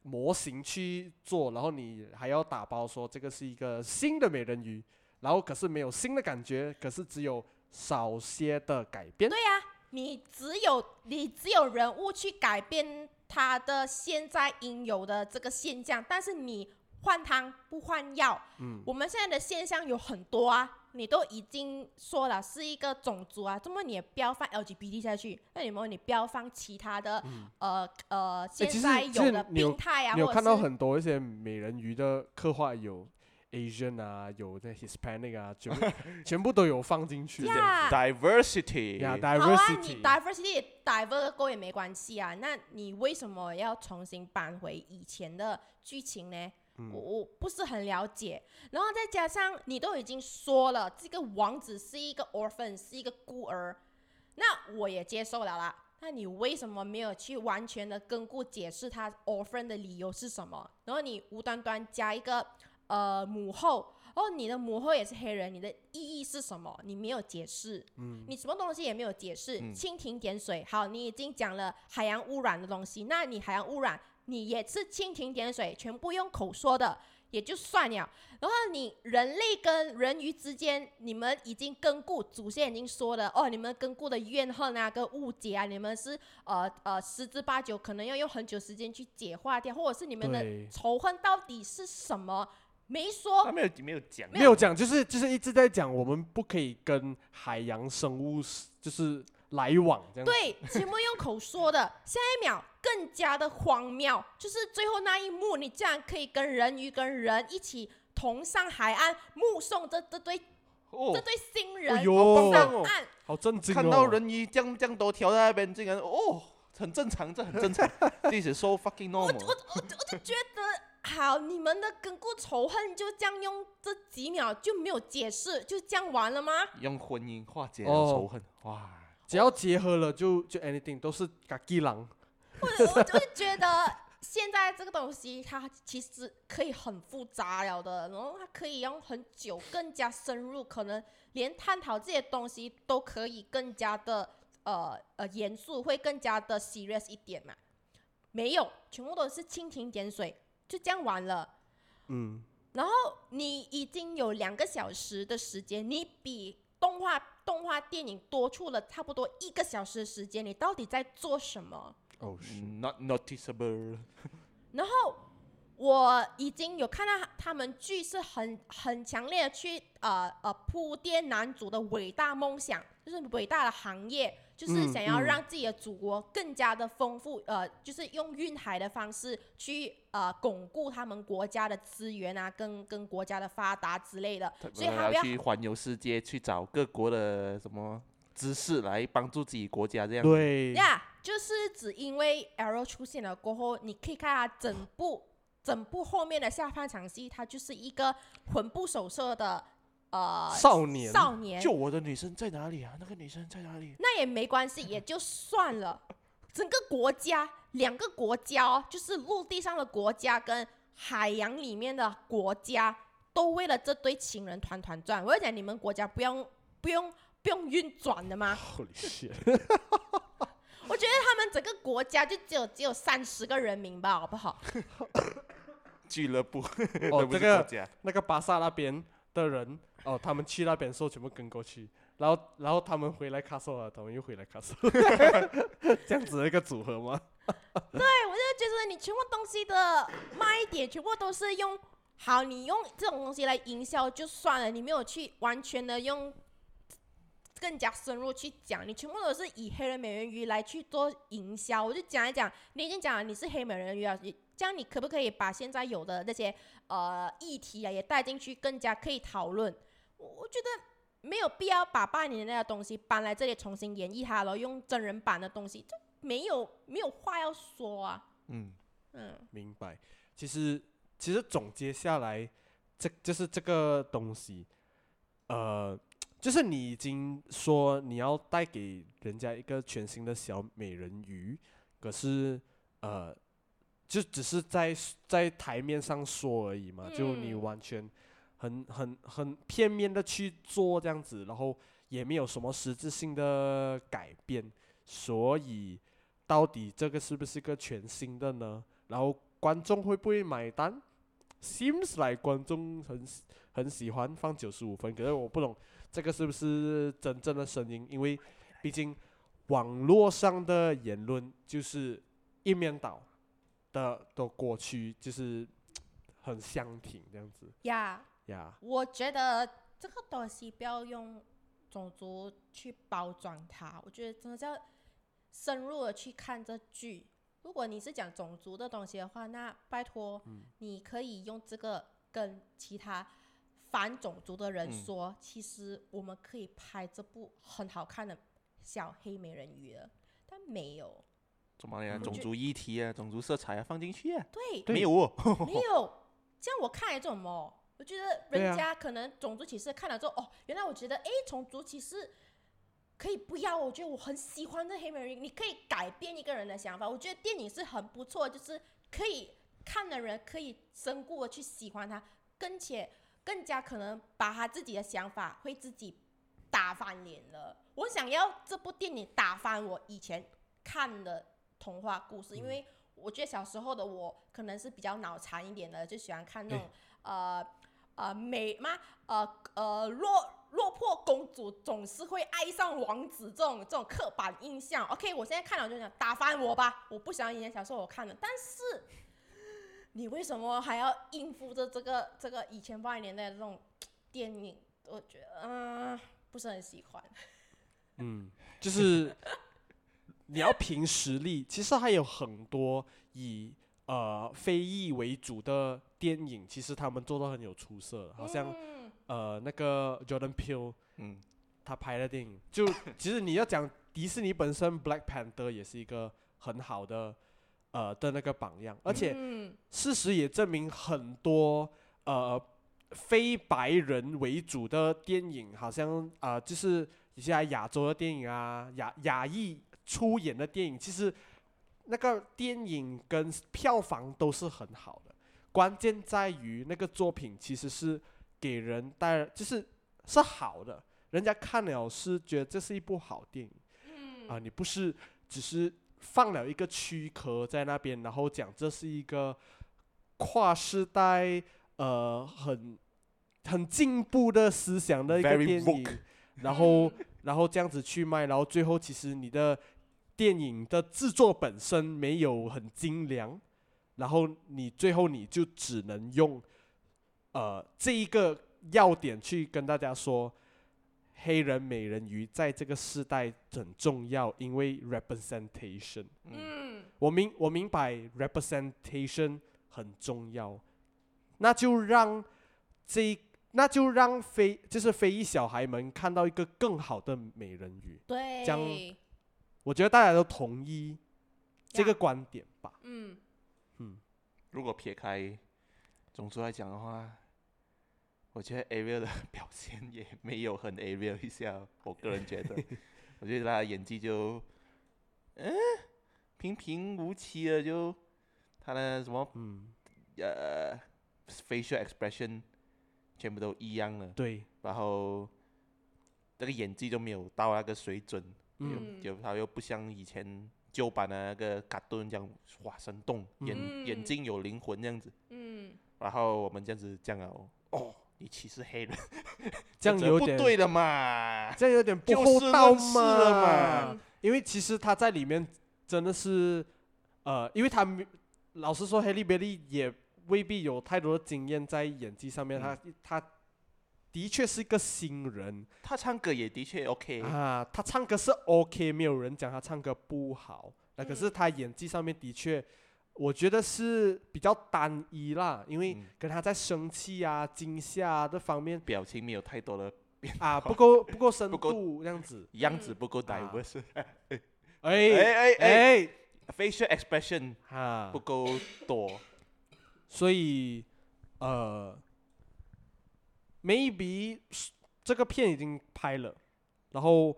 模型去做，然后你还要打包说这个是一个新的美人鱼，然后可是没有新的感觉，可是只有少些的改变。对呀、啊，你只有你只有人物去改变他的现在应有的这个现象，但是你换汤不换药。嗯，我们现在的现象有很多啊。你都已经说了是一个种族啊，这么你也不要放 LGBT 下去？那你们你不要放其他的、嗯、呃呃现在有的病态啊？你有看到很多一些美人鱼的刻画，有 Asian 啊，有那 Hispanic 啊，全部 全部都有放进去。Diversity，Yeah，Diversity。好啊，你 Diversity divert 够也没关系啊，那你为什么要重新搬回以前的剧情呢？我我不是很了解，然后再加上你都已经说了，这个王子是一个 orphan，是一个孤儿，那我也接受了啦。那你为什么没有去完全的根据解释他 orphan 的理由是什么？然后你无端端加一个呃母后，哦，你的母后也是黑人，你的意义是什么？你没有解释，嗯，你什么东西也没有解释，蜻蜓点水。好，你已经讲了海洋污染的东西，那你海洋污染。你也是蜻蜓点水，全部用口说的也就算了。然后你人类跟人鱼之间，你们已经根据祖先已经说了哦，你们根据的怨恨啊、跟误解啊，你们是呃呃十之八九可能要用很久时间去解化掉，或者是你们的仇恨到底是什么？没说，他没有没有讲，没有讲，就是就是一直在讲，我们不可以跟海洋生物就是。来往这样对，全部用口说的。下一秒更加的荒谬，就是最后那一幕，你竟然可以跟人鱼跟人一起同上海岸，目送这这对、哦、这对新人上岸，好震惊哦！看到人鱼这样这样都跳在那边，竟然哦，很正常，这很正常，This is so fucking normal。我我我我就觉得，好，你们的根固仇恨就这样用这几秒就没有解释，就这样完了吗？用婚姻化解了仇恨，哦、哇！只要结合了就，就就 anything 都是嘎吉郎。我我就是觉得现在这个东西它其实可以很复杂了的，然后它可以用很久、更加深入，可能连探讨这些东西都可以更加的呃呃严肃，会更加的 serious 一点嘛。没有，全部都是蜻蜓点水，就这样完了。嗯。然后你已经有两个小时的时间，你比动画。动画电影多出了差不多一个小时的时间，你到底在做什么？哦、oh,，not noticeable。然后我已经有看到他们剧是很很强烈的去呃呃铺垫男主的伟大梦想，就是伟大的行业。就是想要让自己的祖国更加的丰富，呃，就是用运海的方式去呃巩固他们国家的资源啊，跟跟国家的发达之类的。所以他要去环游世界，去找各国的什么知识来帮助自己国家这样。对呀，yeah, 就是只因为 Arrow 出现了过后，你可以看他整部整部后面的下半场戏，它就是一个魂不守舍的。呃，少年，少年，救我的女生在哪里啊？那个女生在哪里？那也没关系，也就算了。整个国家，两个国家哦，就是陆地上的国家跟海洋里面的国家，都为了这对情人团团转。我要讲，你们国家不用不用不用运转的吗？我觉得他们整个国家就只有只有三十个人民吧，好不好？俱乐部哦，这个那个巴萨那边的人。哦，他们去那边的时候全部跟过去，然后然后他们回来卡索了，他们又回来卡索，这样子的一个组合吗？对，我就觉得你全部东西的卖点全部都是用好，你用这种东西来营销就算了，你没有去完全的用更加深入去讲，你全部都是以黑人美人鱼来去做营销，我就讲一讲，你已经讲了你是黑美人鱼啊。这样你可不可以把现在有的那些呃议题啊也带进去，更加可以讨论？我觉得没有必要把八年的那个东西搬来这里重新演绎它，然后用真人版的东西，就没有没有话要说啊。嗯嗯，明白。其实其实总结下来，这就是这个东西，呃，就是你已经说你要带给人家一个全新的小美人鱼，可是呃。就只是在在台面上说而已嘛，嗯、就你完全很很很片面的去做这样子，然后也没有什么实质性的改变，所以到底这个是不是个全新的呢？然后观众会不会买单？Seems like 观众很很喜欢放九十五分，可是我不懂这个是不是真正的声音？因为毕竟网络上的言论就是一面倒的的过去，就是很相挺这样子呀呀。我觉得这个东西不要用种族去包装它，我觉得真的要深入的去看这剧。如果你是讲种族的东西的话，那拜托，你可以用这个跟其他反种族的人说，嗯、其实我们可以拍这部很好看的小黑美人鱼的，但没有。怎么呀？种族议题啊，种族色彩啊，放进去啊？对，没有哦，没有。这样我看来做什么？我觉得人家可能种族歧视看了之后，哦，原来我觉得，哎，种族歧视。可以不要，我觉得我很喜欢这黑美人鱼。你可以改变一个人的想法，我觉得电影是很不错，就是可以看的人可以深固的去喜欢它，跟且更加可能把他自己的想法会自己打翻脸了。我想要这部电影打翻我以前看的童话故事，因为我觉得小时候的我可能是比较脑残一点的，就喜欢看那种呃呃美吗？呃呃落。落魄公主总是会爱上王子，这种这种刻板印象。OK，我现在看了就想打翻我吧，我不想以前小时候我看的。但是你为什么还要应付着这个这个以前八十年代的这种电影？我觉得嗯、呃、不是很喜欢。嗯，就是你要凭实力，其实还有很多以呃非裔为主的电影，其实他们做的很有出色，好像。嗯呃，那个 Jordan Peele，嗯，他拍的电影，就其实你要讲迪士尼本身，Black Panther 也是一个很好的呃的那个榜样，而且事实也证明很多呃非白人为主的电影，好像啊、呃、就是一些亚洲的电影啊，亚亚裔出演的电影，其实那个电影跟票房都是很好的，关键在于那个作品其实是。给人带就是是好的，人家看了是觉得这是一部好电影，啊、呃，你不是只是放了一个躯壳在那边，然后讲这是一个跨世代呃很很进步的思想的一个电影，然后 然后这样子去卖，然后最后其实你的电影的制作本身没有很精良，然后你最后你就只能用。呃，这一个要点去跟大家说，黑人美人鱼在这个时代很重要，因为 representation。嗯，我明我明白 representation 很重要，那就让这那就让非就是非裔小孩们看到一个更好的美人鱼。对，这样我觉得大家都同意这个观点吧。嗯嗯，如果撇开。种族来讲的话，我觉得 Ariel 的 表现也没有很 Ariel 一下。我个人觉得，我觉得他的演技就，嗯，平平无奇的，就他的什么，嗯，呃，facial expression 全部都一样了。对。然后，这个演技就没有到那个水准。嗯。就他又不像以前旧版的那个卡顿这样，哇，生动，眼、嗯、眼睛有灵魂这样子。嗯。然后我们这样子讲哦，哦，你歧视黑人，这样有点不对的嘛，这样有点不厚道嘛。因为其实他在里面真的是，呃，因为他老实说，黑利贝利也未必有太多的经验在演技上面，嗯、他他的确是一个新人，他唱歌也的确 OK 啊，他唱歌是 OK，没有人讲他唱歌不好，那、嗯、可是他演技上面的确。我觉得是比较单一啦，因为跟他在生气啊、惊吓啊这方面，表情没有太多的变啊，不够不够深度，这样子，样子不够 diverse，哎哎哎，facial expression 啊不够多，所以呃，maybe 这个片已经拍了，然后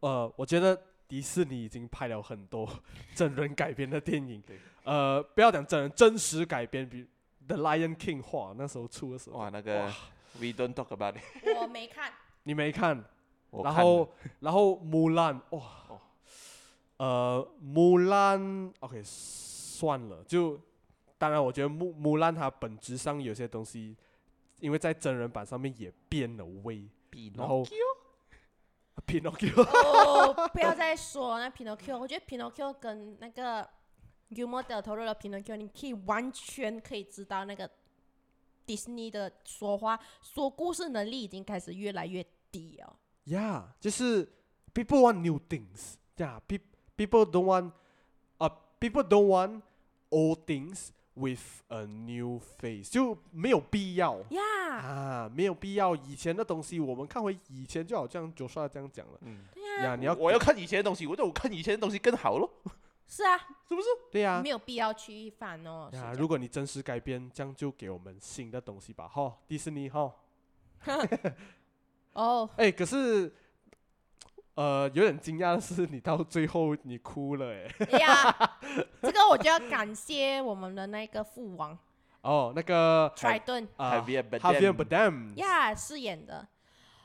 呃，我觉得迪士尼已经拍了很多 真人改编的电影。呃，不要讲真人，真实改编，比《The Lion King》画那时候出的时候，哇，那个，We don't talk about it。我没看。你没看？然后，然后木兰，哇，哦、呃，木兰，OK，算了，就当然，我觉得木木兰它本质上有些东西，因为在真人版上面也变了味，比然后 Pinocchio，哦，不要再说那 Pinocchio，我觉得 Pinocchio 跟那个 Guillermo del Toro 的 Pinocchio，你可以完全可以知道那个 Disney 的说话说故事能力已经开始越来越低了。Yeah，就是 people want new things. Yeah, pe people don't want, uh, people don't want old things with a new face，就没有必要呀，啊，没有必要。以前的东西我们看回以前，就好像 Joshua 这样讲了。嗯，对呀，呀，你要我要看以前的东西，我就我看以前的东西更好咯，是啊，是不是？对呀没，有必要去翻哦。是呀，这样如果你真实改编，这样就给我们新的东西吧。哈，迪士尼哈。哦，哎，可是，呃，有点惊讶的是，你到最后你哭了，哎。哎呀，这个我就要感谢我们的那个父王哦，那个 Triton 啊 Javier Bardem，Javier Bardem，呀饰演的。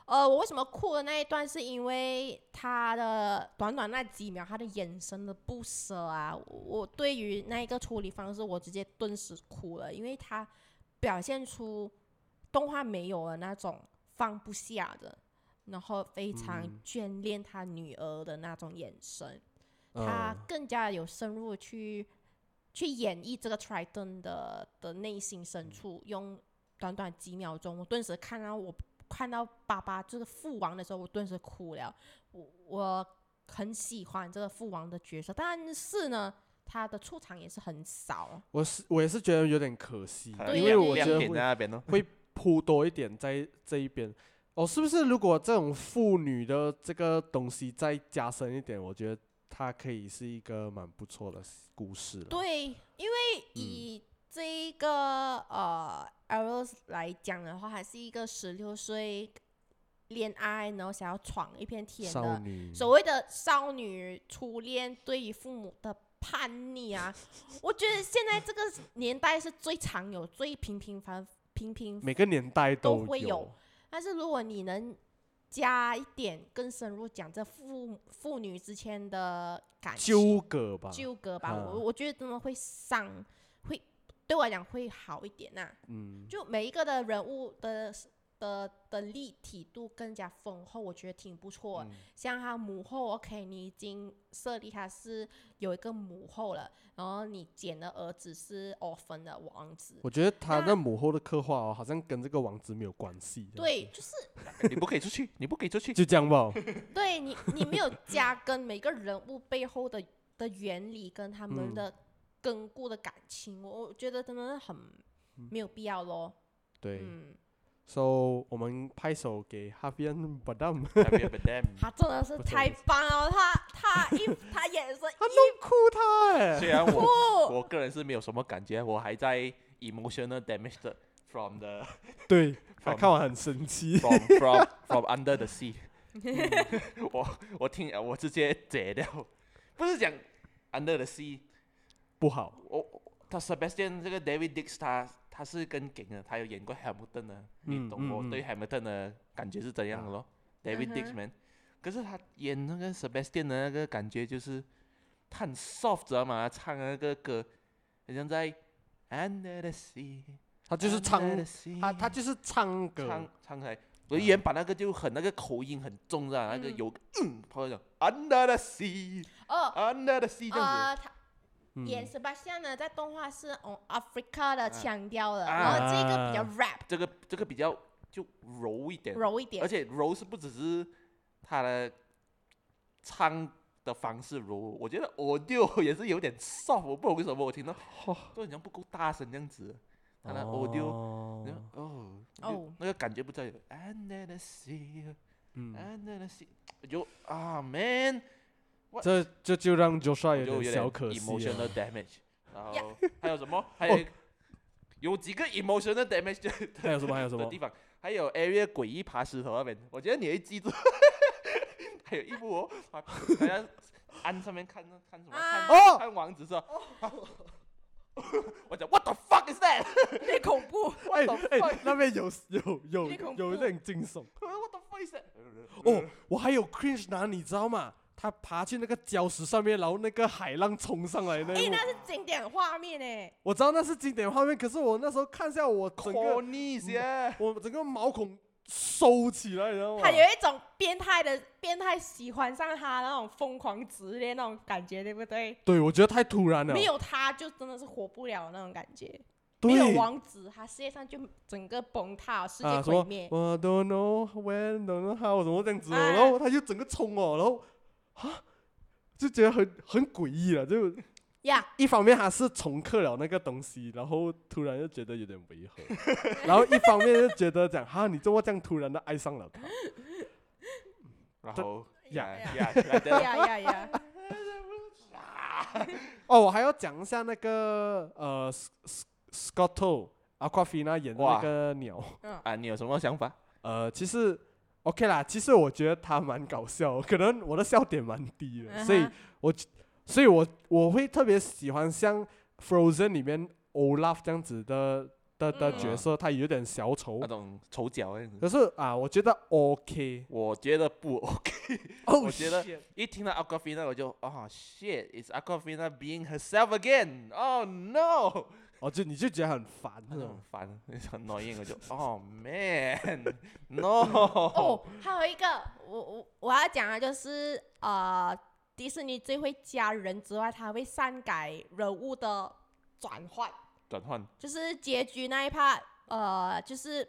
呃，我为什么哭的那一段，是因为他的短短那几秒，他的眼神的不舍啊，我对于那一个处理方式，我直接顿时哭了，因为他表现出动画没有的那种放不下的，然后非常嗯。眷恋他女儿的那种眼神，嗯。他更加有深入去去演绎这个 Triton 的的内心深处，用短短几秒钟，我顿时看到我看到爸爸这个父王的时候，我顿时哭了。我我很喜欢这个父王的角色，但是呢，他的出场也是很少。我是我也是觉得有点可惜，因为我觉得会那边哦。铺多一点在这一边。哦，是不是？如果这种妇女的这个东西再加深一点，我觉得它可以是一个蛮不错的故事了。对，因为以这一个、呃 Ariel 来讲的话，还是一个十六岁恋爱，然后想要闯一片天的。所谓的少女初恋对于父母的叛逆啊，我觉得现在这个年代是最常有、最平平凡平平。每个年代都都会有但是如果你能加一点更深入讲这父父女之间的感情纠葛吧。纠葛吧，嗯我我觉得真的会伤，会对我来讲会好一点呐、嗯，就每一个的人物的的的立体度更加丰厚，我觉得挺不错。嗯像他母后，OK，你已经设立他是有一个母后了，然后你捡的儿子是 orphan 的王子，我觉得他那母后的刻画哦，好像跟这个王子没有关系。对，就是你不可以出去，你不可以出去。就这样吧。对你，你没有加跟每个人物背后的的原理跟他们嗯的根固的感情，我我觉得真的很没有必要咯。对嗯，，so 我们拍手给 Bardem 他真的是太棒了，他他一他眼神他弄哭他哎。虽然我，我个人是没有什么感觉，我还在 emotional damage from the 对，看完很生气。from from from under the sea 我我听我直接解掉，不是讲 under the sea，不好。我我他 Sebastian 这个 David Dix 他他是更劲的，他有演过 Hamilton 的，嗯你懂我对 Hamilton 的感觉是怎样的咯、David 嗯 Dix 哼。man，可是他演那个 Sebastian 的那个感觉就是他很 soft 知道吗？他唱的那个歌，好像在 Under the sea，他就是唱 under sea 他他就是唱歌。唱，唱起来，我原版那个就很那个口音很重的，那个嗯。有嗯，跑讲 Under the sea，Under 哦，the sea 这样子。呃，他嗯。演 Sebastian 呢，在动画是哦 Africa 的腔调的，啊。然后这个比较 rap 这个这个比较就柔一点，柔一点。而，且柔是不只是他的唱的方式柔，我觉得 audio 也是有点 soft，我不懂为什么我听到都好像不够大声这样子，他的 audio，哦哦哦。那个感觉不在，Under the sea，Under 嗯，the sea，就啊 man，这这就让 Joshua 我有点小可惜 emotional 了。damage，然呀后 还有什么？还有有几个 emotional damage 的 还有什么？还有什么的地？方，还有 area 诡异爬石头那边，我觉得你会记住。还有一幕好像岸上面看看什么？看、啊哦看王子是吧？我讲 What the fuck is that？有点恐怖。哎哎那边有有有有有点惊悚。What the fuck is that？哦，我还有 cringe 哪，你知道吗？他爬去那个礁石上面，然后那个海浪冲上来那哎，那是经典画面哎，我知道那是经典画面，可是我那时候看下我整！我整个毛孔收起来，你知道吗？他有一种变态的变态喜欢上他那种疯狂直恋那种感觉，对不对？对，我觉得太突然了。没有他就真的是活不了那种感觉。对没有王子，他世界上就整个崩塌，世界啊，毁灭。我 don't know when, don't know how，怎么这样子哦，啊然后他就整个冲哦，然后啊，就觉得很很诡异了，就呀，一方面他是重刻了那个东西，然后突然就觉得有点违和，然后一方面就觉得讲哈，你怎么这样突然的爱上了他？然后呀呀呀呀呀呀！哦，我还要讲一下那个呃，S-S-，Scotto Aquafina 演的那个鸟，啊，你有什么想法？呃，其实 OK 啦，其实我觉得他蛮搞笑，可能我的笑点蛮低的，所以我，所以我我会特别喜欢像 Frozen 里面 Olaf 这样子的的的嗯角色，他有点小丑那，种丑角可是啊，我觉得 OK。我觉得不 OK。哦我觉得一听到 Aquafina 我就哦 shit，it's Aquafina being herself again。Oh no！哦，就你就觉得很烦，那种烦，很 annoying，我就哦 man，no。哦，还有一个，我我我要讲的就是呃，迪士尼最会加人之外，他会善改人物的转换，转换就是结局那一 part，呃，就是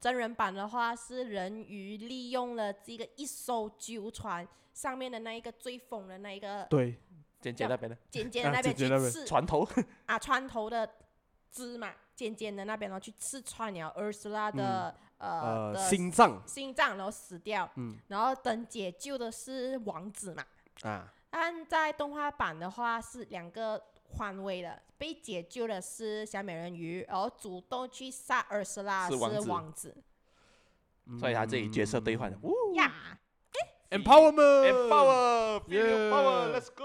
真人版的话是人鱼利用了这个一艘旧船上面的那一个最疯的那一个对，尖尖那边的尖尖那边去尖尖那边。刺船头，啊，船头的枝嘛，尖尖的那边，然后去刺穿了 Ursula 的、呃呃，的心脏。心脏，然后死掉。嗯。然后等解救的是王子嘛，啊，但在动画版的话是两个换位的，被解救的是小美人鱼，然后主动去杀 Ursula 是王子。是王子。所以他这里角色兑换。了。呜呀。Empowerment Empower, feel your Yeah power, let's go。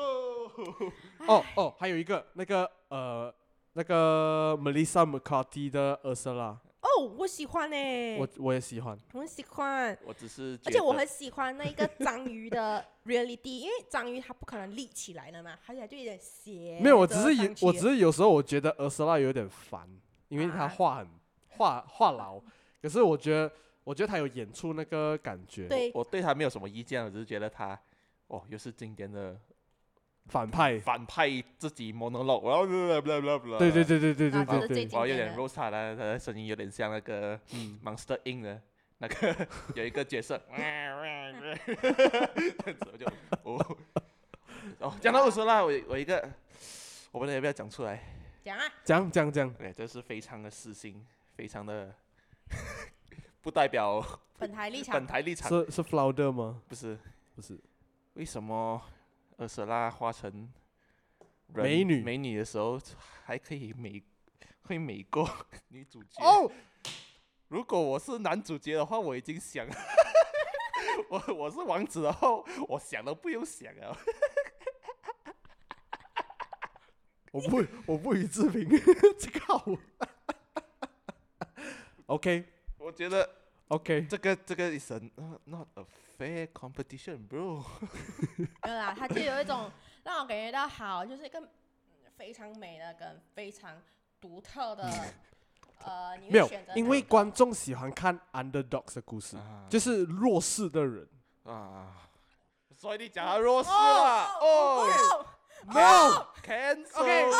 哦哦，还有一个那个呃那个 Melissa McCarthy 的 Ursula，哦，我喜欢呢、我我也喜欢。我很喜欢，我只是而且我很喜欢那一个章鱼的 reality，因为章鱼它不可能立起来的嘛，它就有点斜。没有，我只是有我只是有时候我觉得 Ursula 有点烦，因为她啊话很话话痨，可是我觉得我觉得他有演出那个感觉，对。我对他没有什么意见，我只是觉得他哦，又是经典的反派，反派自己 monologue，然后 blah blah blah blah 对对对对对。啊这是最对对对，我有点经典的 roast 他的，他的声音有点像那个嗯。Monster Inc 的那个 有一个角色，这样子我就哦哦，讲到我说啦，我我一个，我不知道要不要讲出来，讲啊，讲讲讲，对，这是非常的私心，非常的不代表 本台立场。本台立场，是是 Flounder 吗？不是。不是，为什么厄舍拉化成美女。美女的时候还可以美会美过 女主角？哦，如果我是男主角的话，我已经想，我我是王子的话，我想都不用想啊。我不我不予置评，这个好，OK 我觉得 OK，这个这个 is a not, not a fair competition, bro。没有啦，它就有一种让我感觉到好，就是一个非常美的跟非常独特的，呃，你没有选择，因为观众喜欢看 underdogs 的故事，啊。就是弱势的人。啊，所以你讲他弱势哦，哦。哦 No，，cancel。OK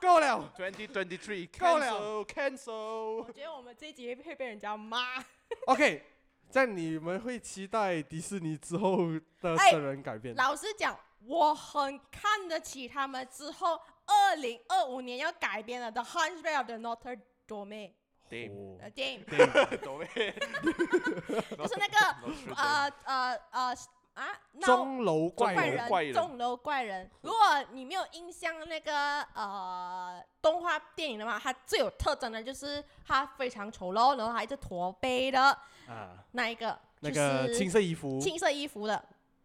够了。Twenty twenty three 够了 cancel cancel。我觉得我们这一集会被人家骂。OK，在你们会期待迪士尼之后的哎真人改编？老实讲，我很看得起他们之后二零二五年要改编的《The Hunchback of the Notre Dame》Damn，哦呃电影，懂没？就是那个呃呃呃啊，闹钟楼怪人，钟楼怪人。如果你没有印象那个呃动画电影的话，它最有特征的就是它非常丑陋，然后还是驼背的啊，那一个，那个青色衣服，青色衣服的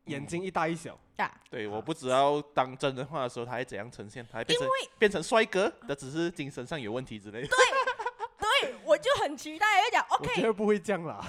眼睛一大一小。啊。对，我不知道当真人化的时候他会怎样呈现，他会变成变成帅哥，那只是精神上有问题之类的。对，我就很期待，要讲 我觉 OK，得不会这样啦。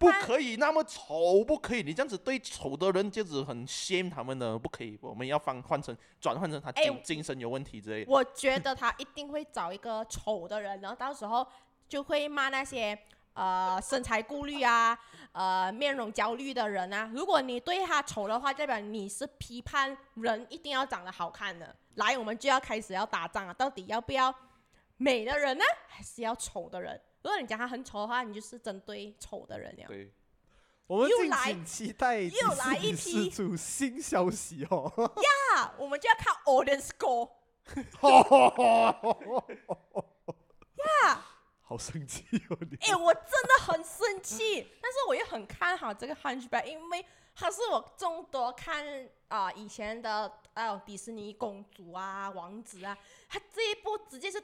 不可以那么丑，不可以，你这样子对丑的人这样子很 shame 他们的，不可以，我们要放换成转换成他哎精、精神有问题之类的。我觉得他一定会找一个丑的人，然后到时候就会骂那些呃身材顾虑啊，呃面容焦虑的人啊。如果你对他丑的话，代表你是批判人一定要长得好看的。来，我们就要开始要打仗了，到底要不要美的人呢，还是要丑的人？如果你讲他很丑的话，你就是针对丑的人了。对，我们敬又来请期待又来一批尼释出新消息哦。啊，我们就要看 audience score。呀，好生气哦你！哎，我真的很生气，但是我又很看好这个 Hunchback，因为他是我众多看啊、呃、以前的啊迪士尼公主啊王子啊，他这一部直接是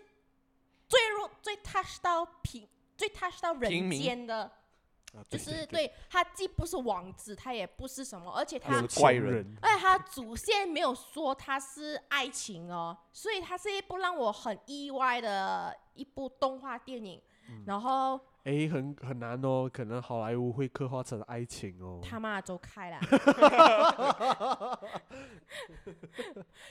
最弱最 touch 到平最 touch 到人间的。啊就是对他既不是王子，他也不是什么，而且他怪人，而且他主线没有说他是爱情哦，所以他是一部让我很意外的一部动画电影。嗯、然后，哎，很很难哦，可能好莱坞会刻画成爱情哦。他妈走开了，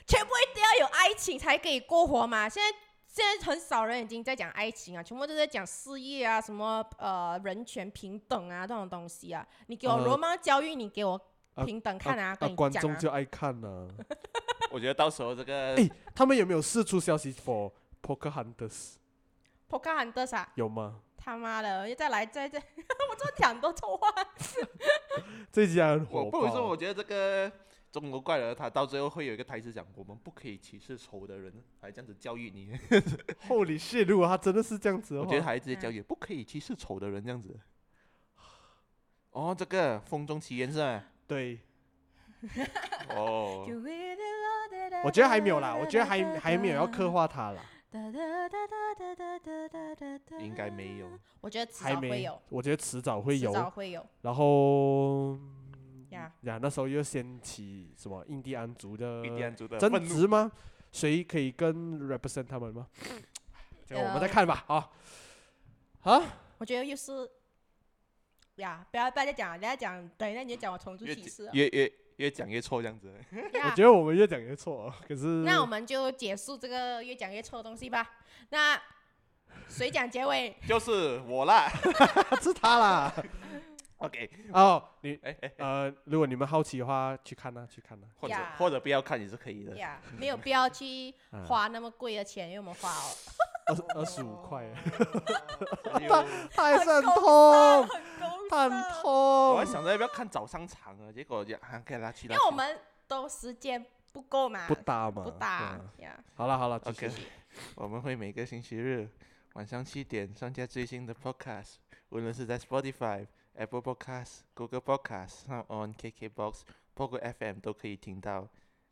全部一定要有爱情才可以过活嘛？现在。现在很少人已经在讲爱情啊，全部都在讲事业啊，什么呃人权平等啊这种东西啊。你给我罗曼教育，你给我平等看啊，跟你讲啊。观众就爱看呢。我觉得到时候这个，哎，他们有没有释出消息 for Pocahontas？Pocahontas 啊？有吗？他妈的，又再来再再，我这讲多错话。这一集很火爆。我不如说，我觉得这个。中国怪人，他到最后会有一个台词讲：“我们不可以歧视丑的人。”还这样子教育你。Holy shit！如果他真的是这样子的话，我觉得还直接教育、嗯、不可以歧视丑的人这样子。哦，这个风中奇缘是吧？对。哦。我觉得还没有啦，我觉得还还没有要刻画他啦。应该没有。我觉得迟早会有。我觉得迟早会有。迟早会有。然后。呀、yeah. yeah,，那时候又掀起什么印第安族的争执吗？谁可以跟 represent 他们吗？就我们再看吧，啊，啊，我觉得又是呀，不要不要再讲，你要讲，等一下你就讲我虫族歧视，越越越讲越错这样子。Yeah. 我觉得我们越讲越错，可是那我们就结束这个越讲越错的东西吧。那谁讲结尾？就是我啦，是他啦。OK，哦、oh,，你哎哎呃，如果你们好奇的话，去看啊，去看啊，或者、yeah. 或者不要看也是可以的。呀、yeah.，没有必要去 花那么贵的钱，因为我们花了二二十五块，他他还是很痛，很很痛。我还想着要不要看早上场啊，结果就还给他去。因为我们都时间不够嘛，不搭嘛，不搭呀。Yeah. 好了好了，OK，我们会每个星期日晚上七点上架最新的 Podcast，无论是在 Spotify。Apple Podcast、Google Podcast、On KKBox、Pogo FM 都可以听到，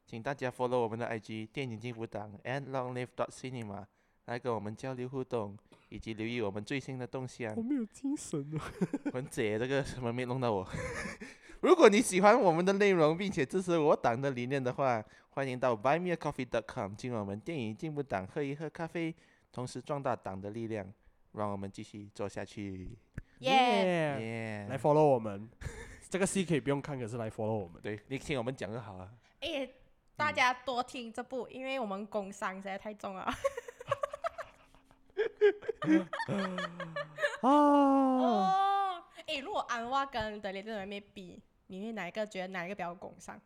请大家 follow 我们的 IG 电影进步党 and Long Live dot Cinema 来跟我们交流互动，以及留意我们最新的动向。我没有精神啊！很姐，这个什么没弄到我。如果你喜欢我们的内容，并且支持我党的理念的话，欢迎到 BuyMeACoffee.com 进入我们电影进步党喝一喝咖啡，同时壮大党的力量，让我们继续做下去。耶、来 follow 我们，这个戏可以不用看，可是来 follow 我们。对，你听我们讲就好了。哎，大家多听这部，因为我们工伤实在太重了。哦，哎，如果安娃跟德雷德妹比，你会哪一个觉得哪一个比较工伤？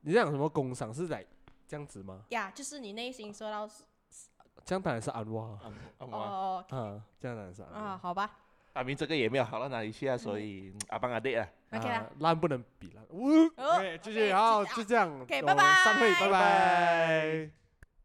你在讲什么工伤？是来这样子吗？呀、yeah,，就是你内心说到，这样当然是安娃。安娃。哦，嗯，这样当然是安娃。啊，好吧。阿明这个也没有好到哪里去啊，所以阿邦阿弟啊，OK 啦，烂不能比了，呜，继续，好，就这样，OK，拜拜，散会，拜拜。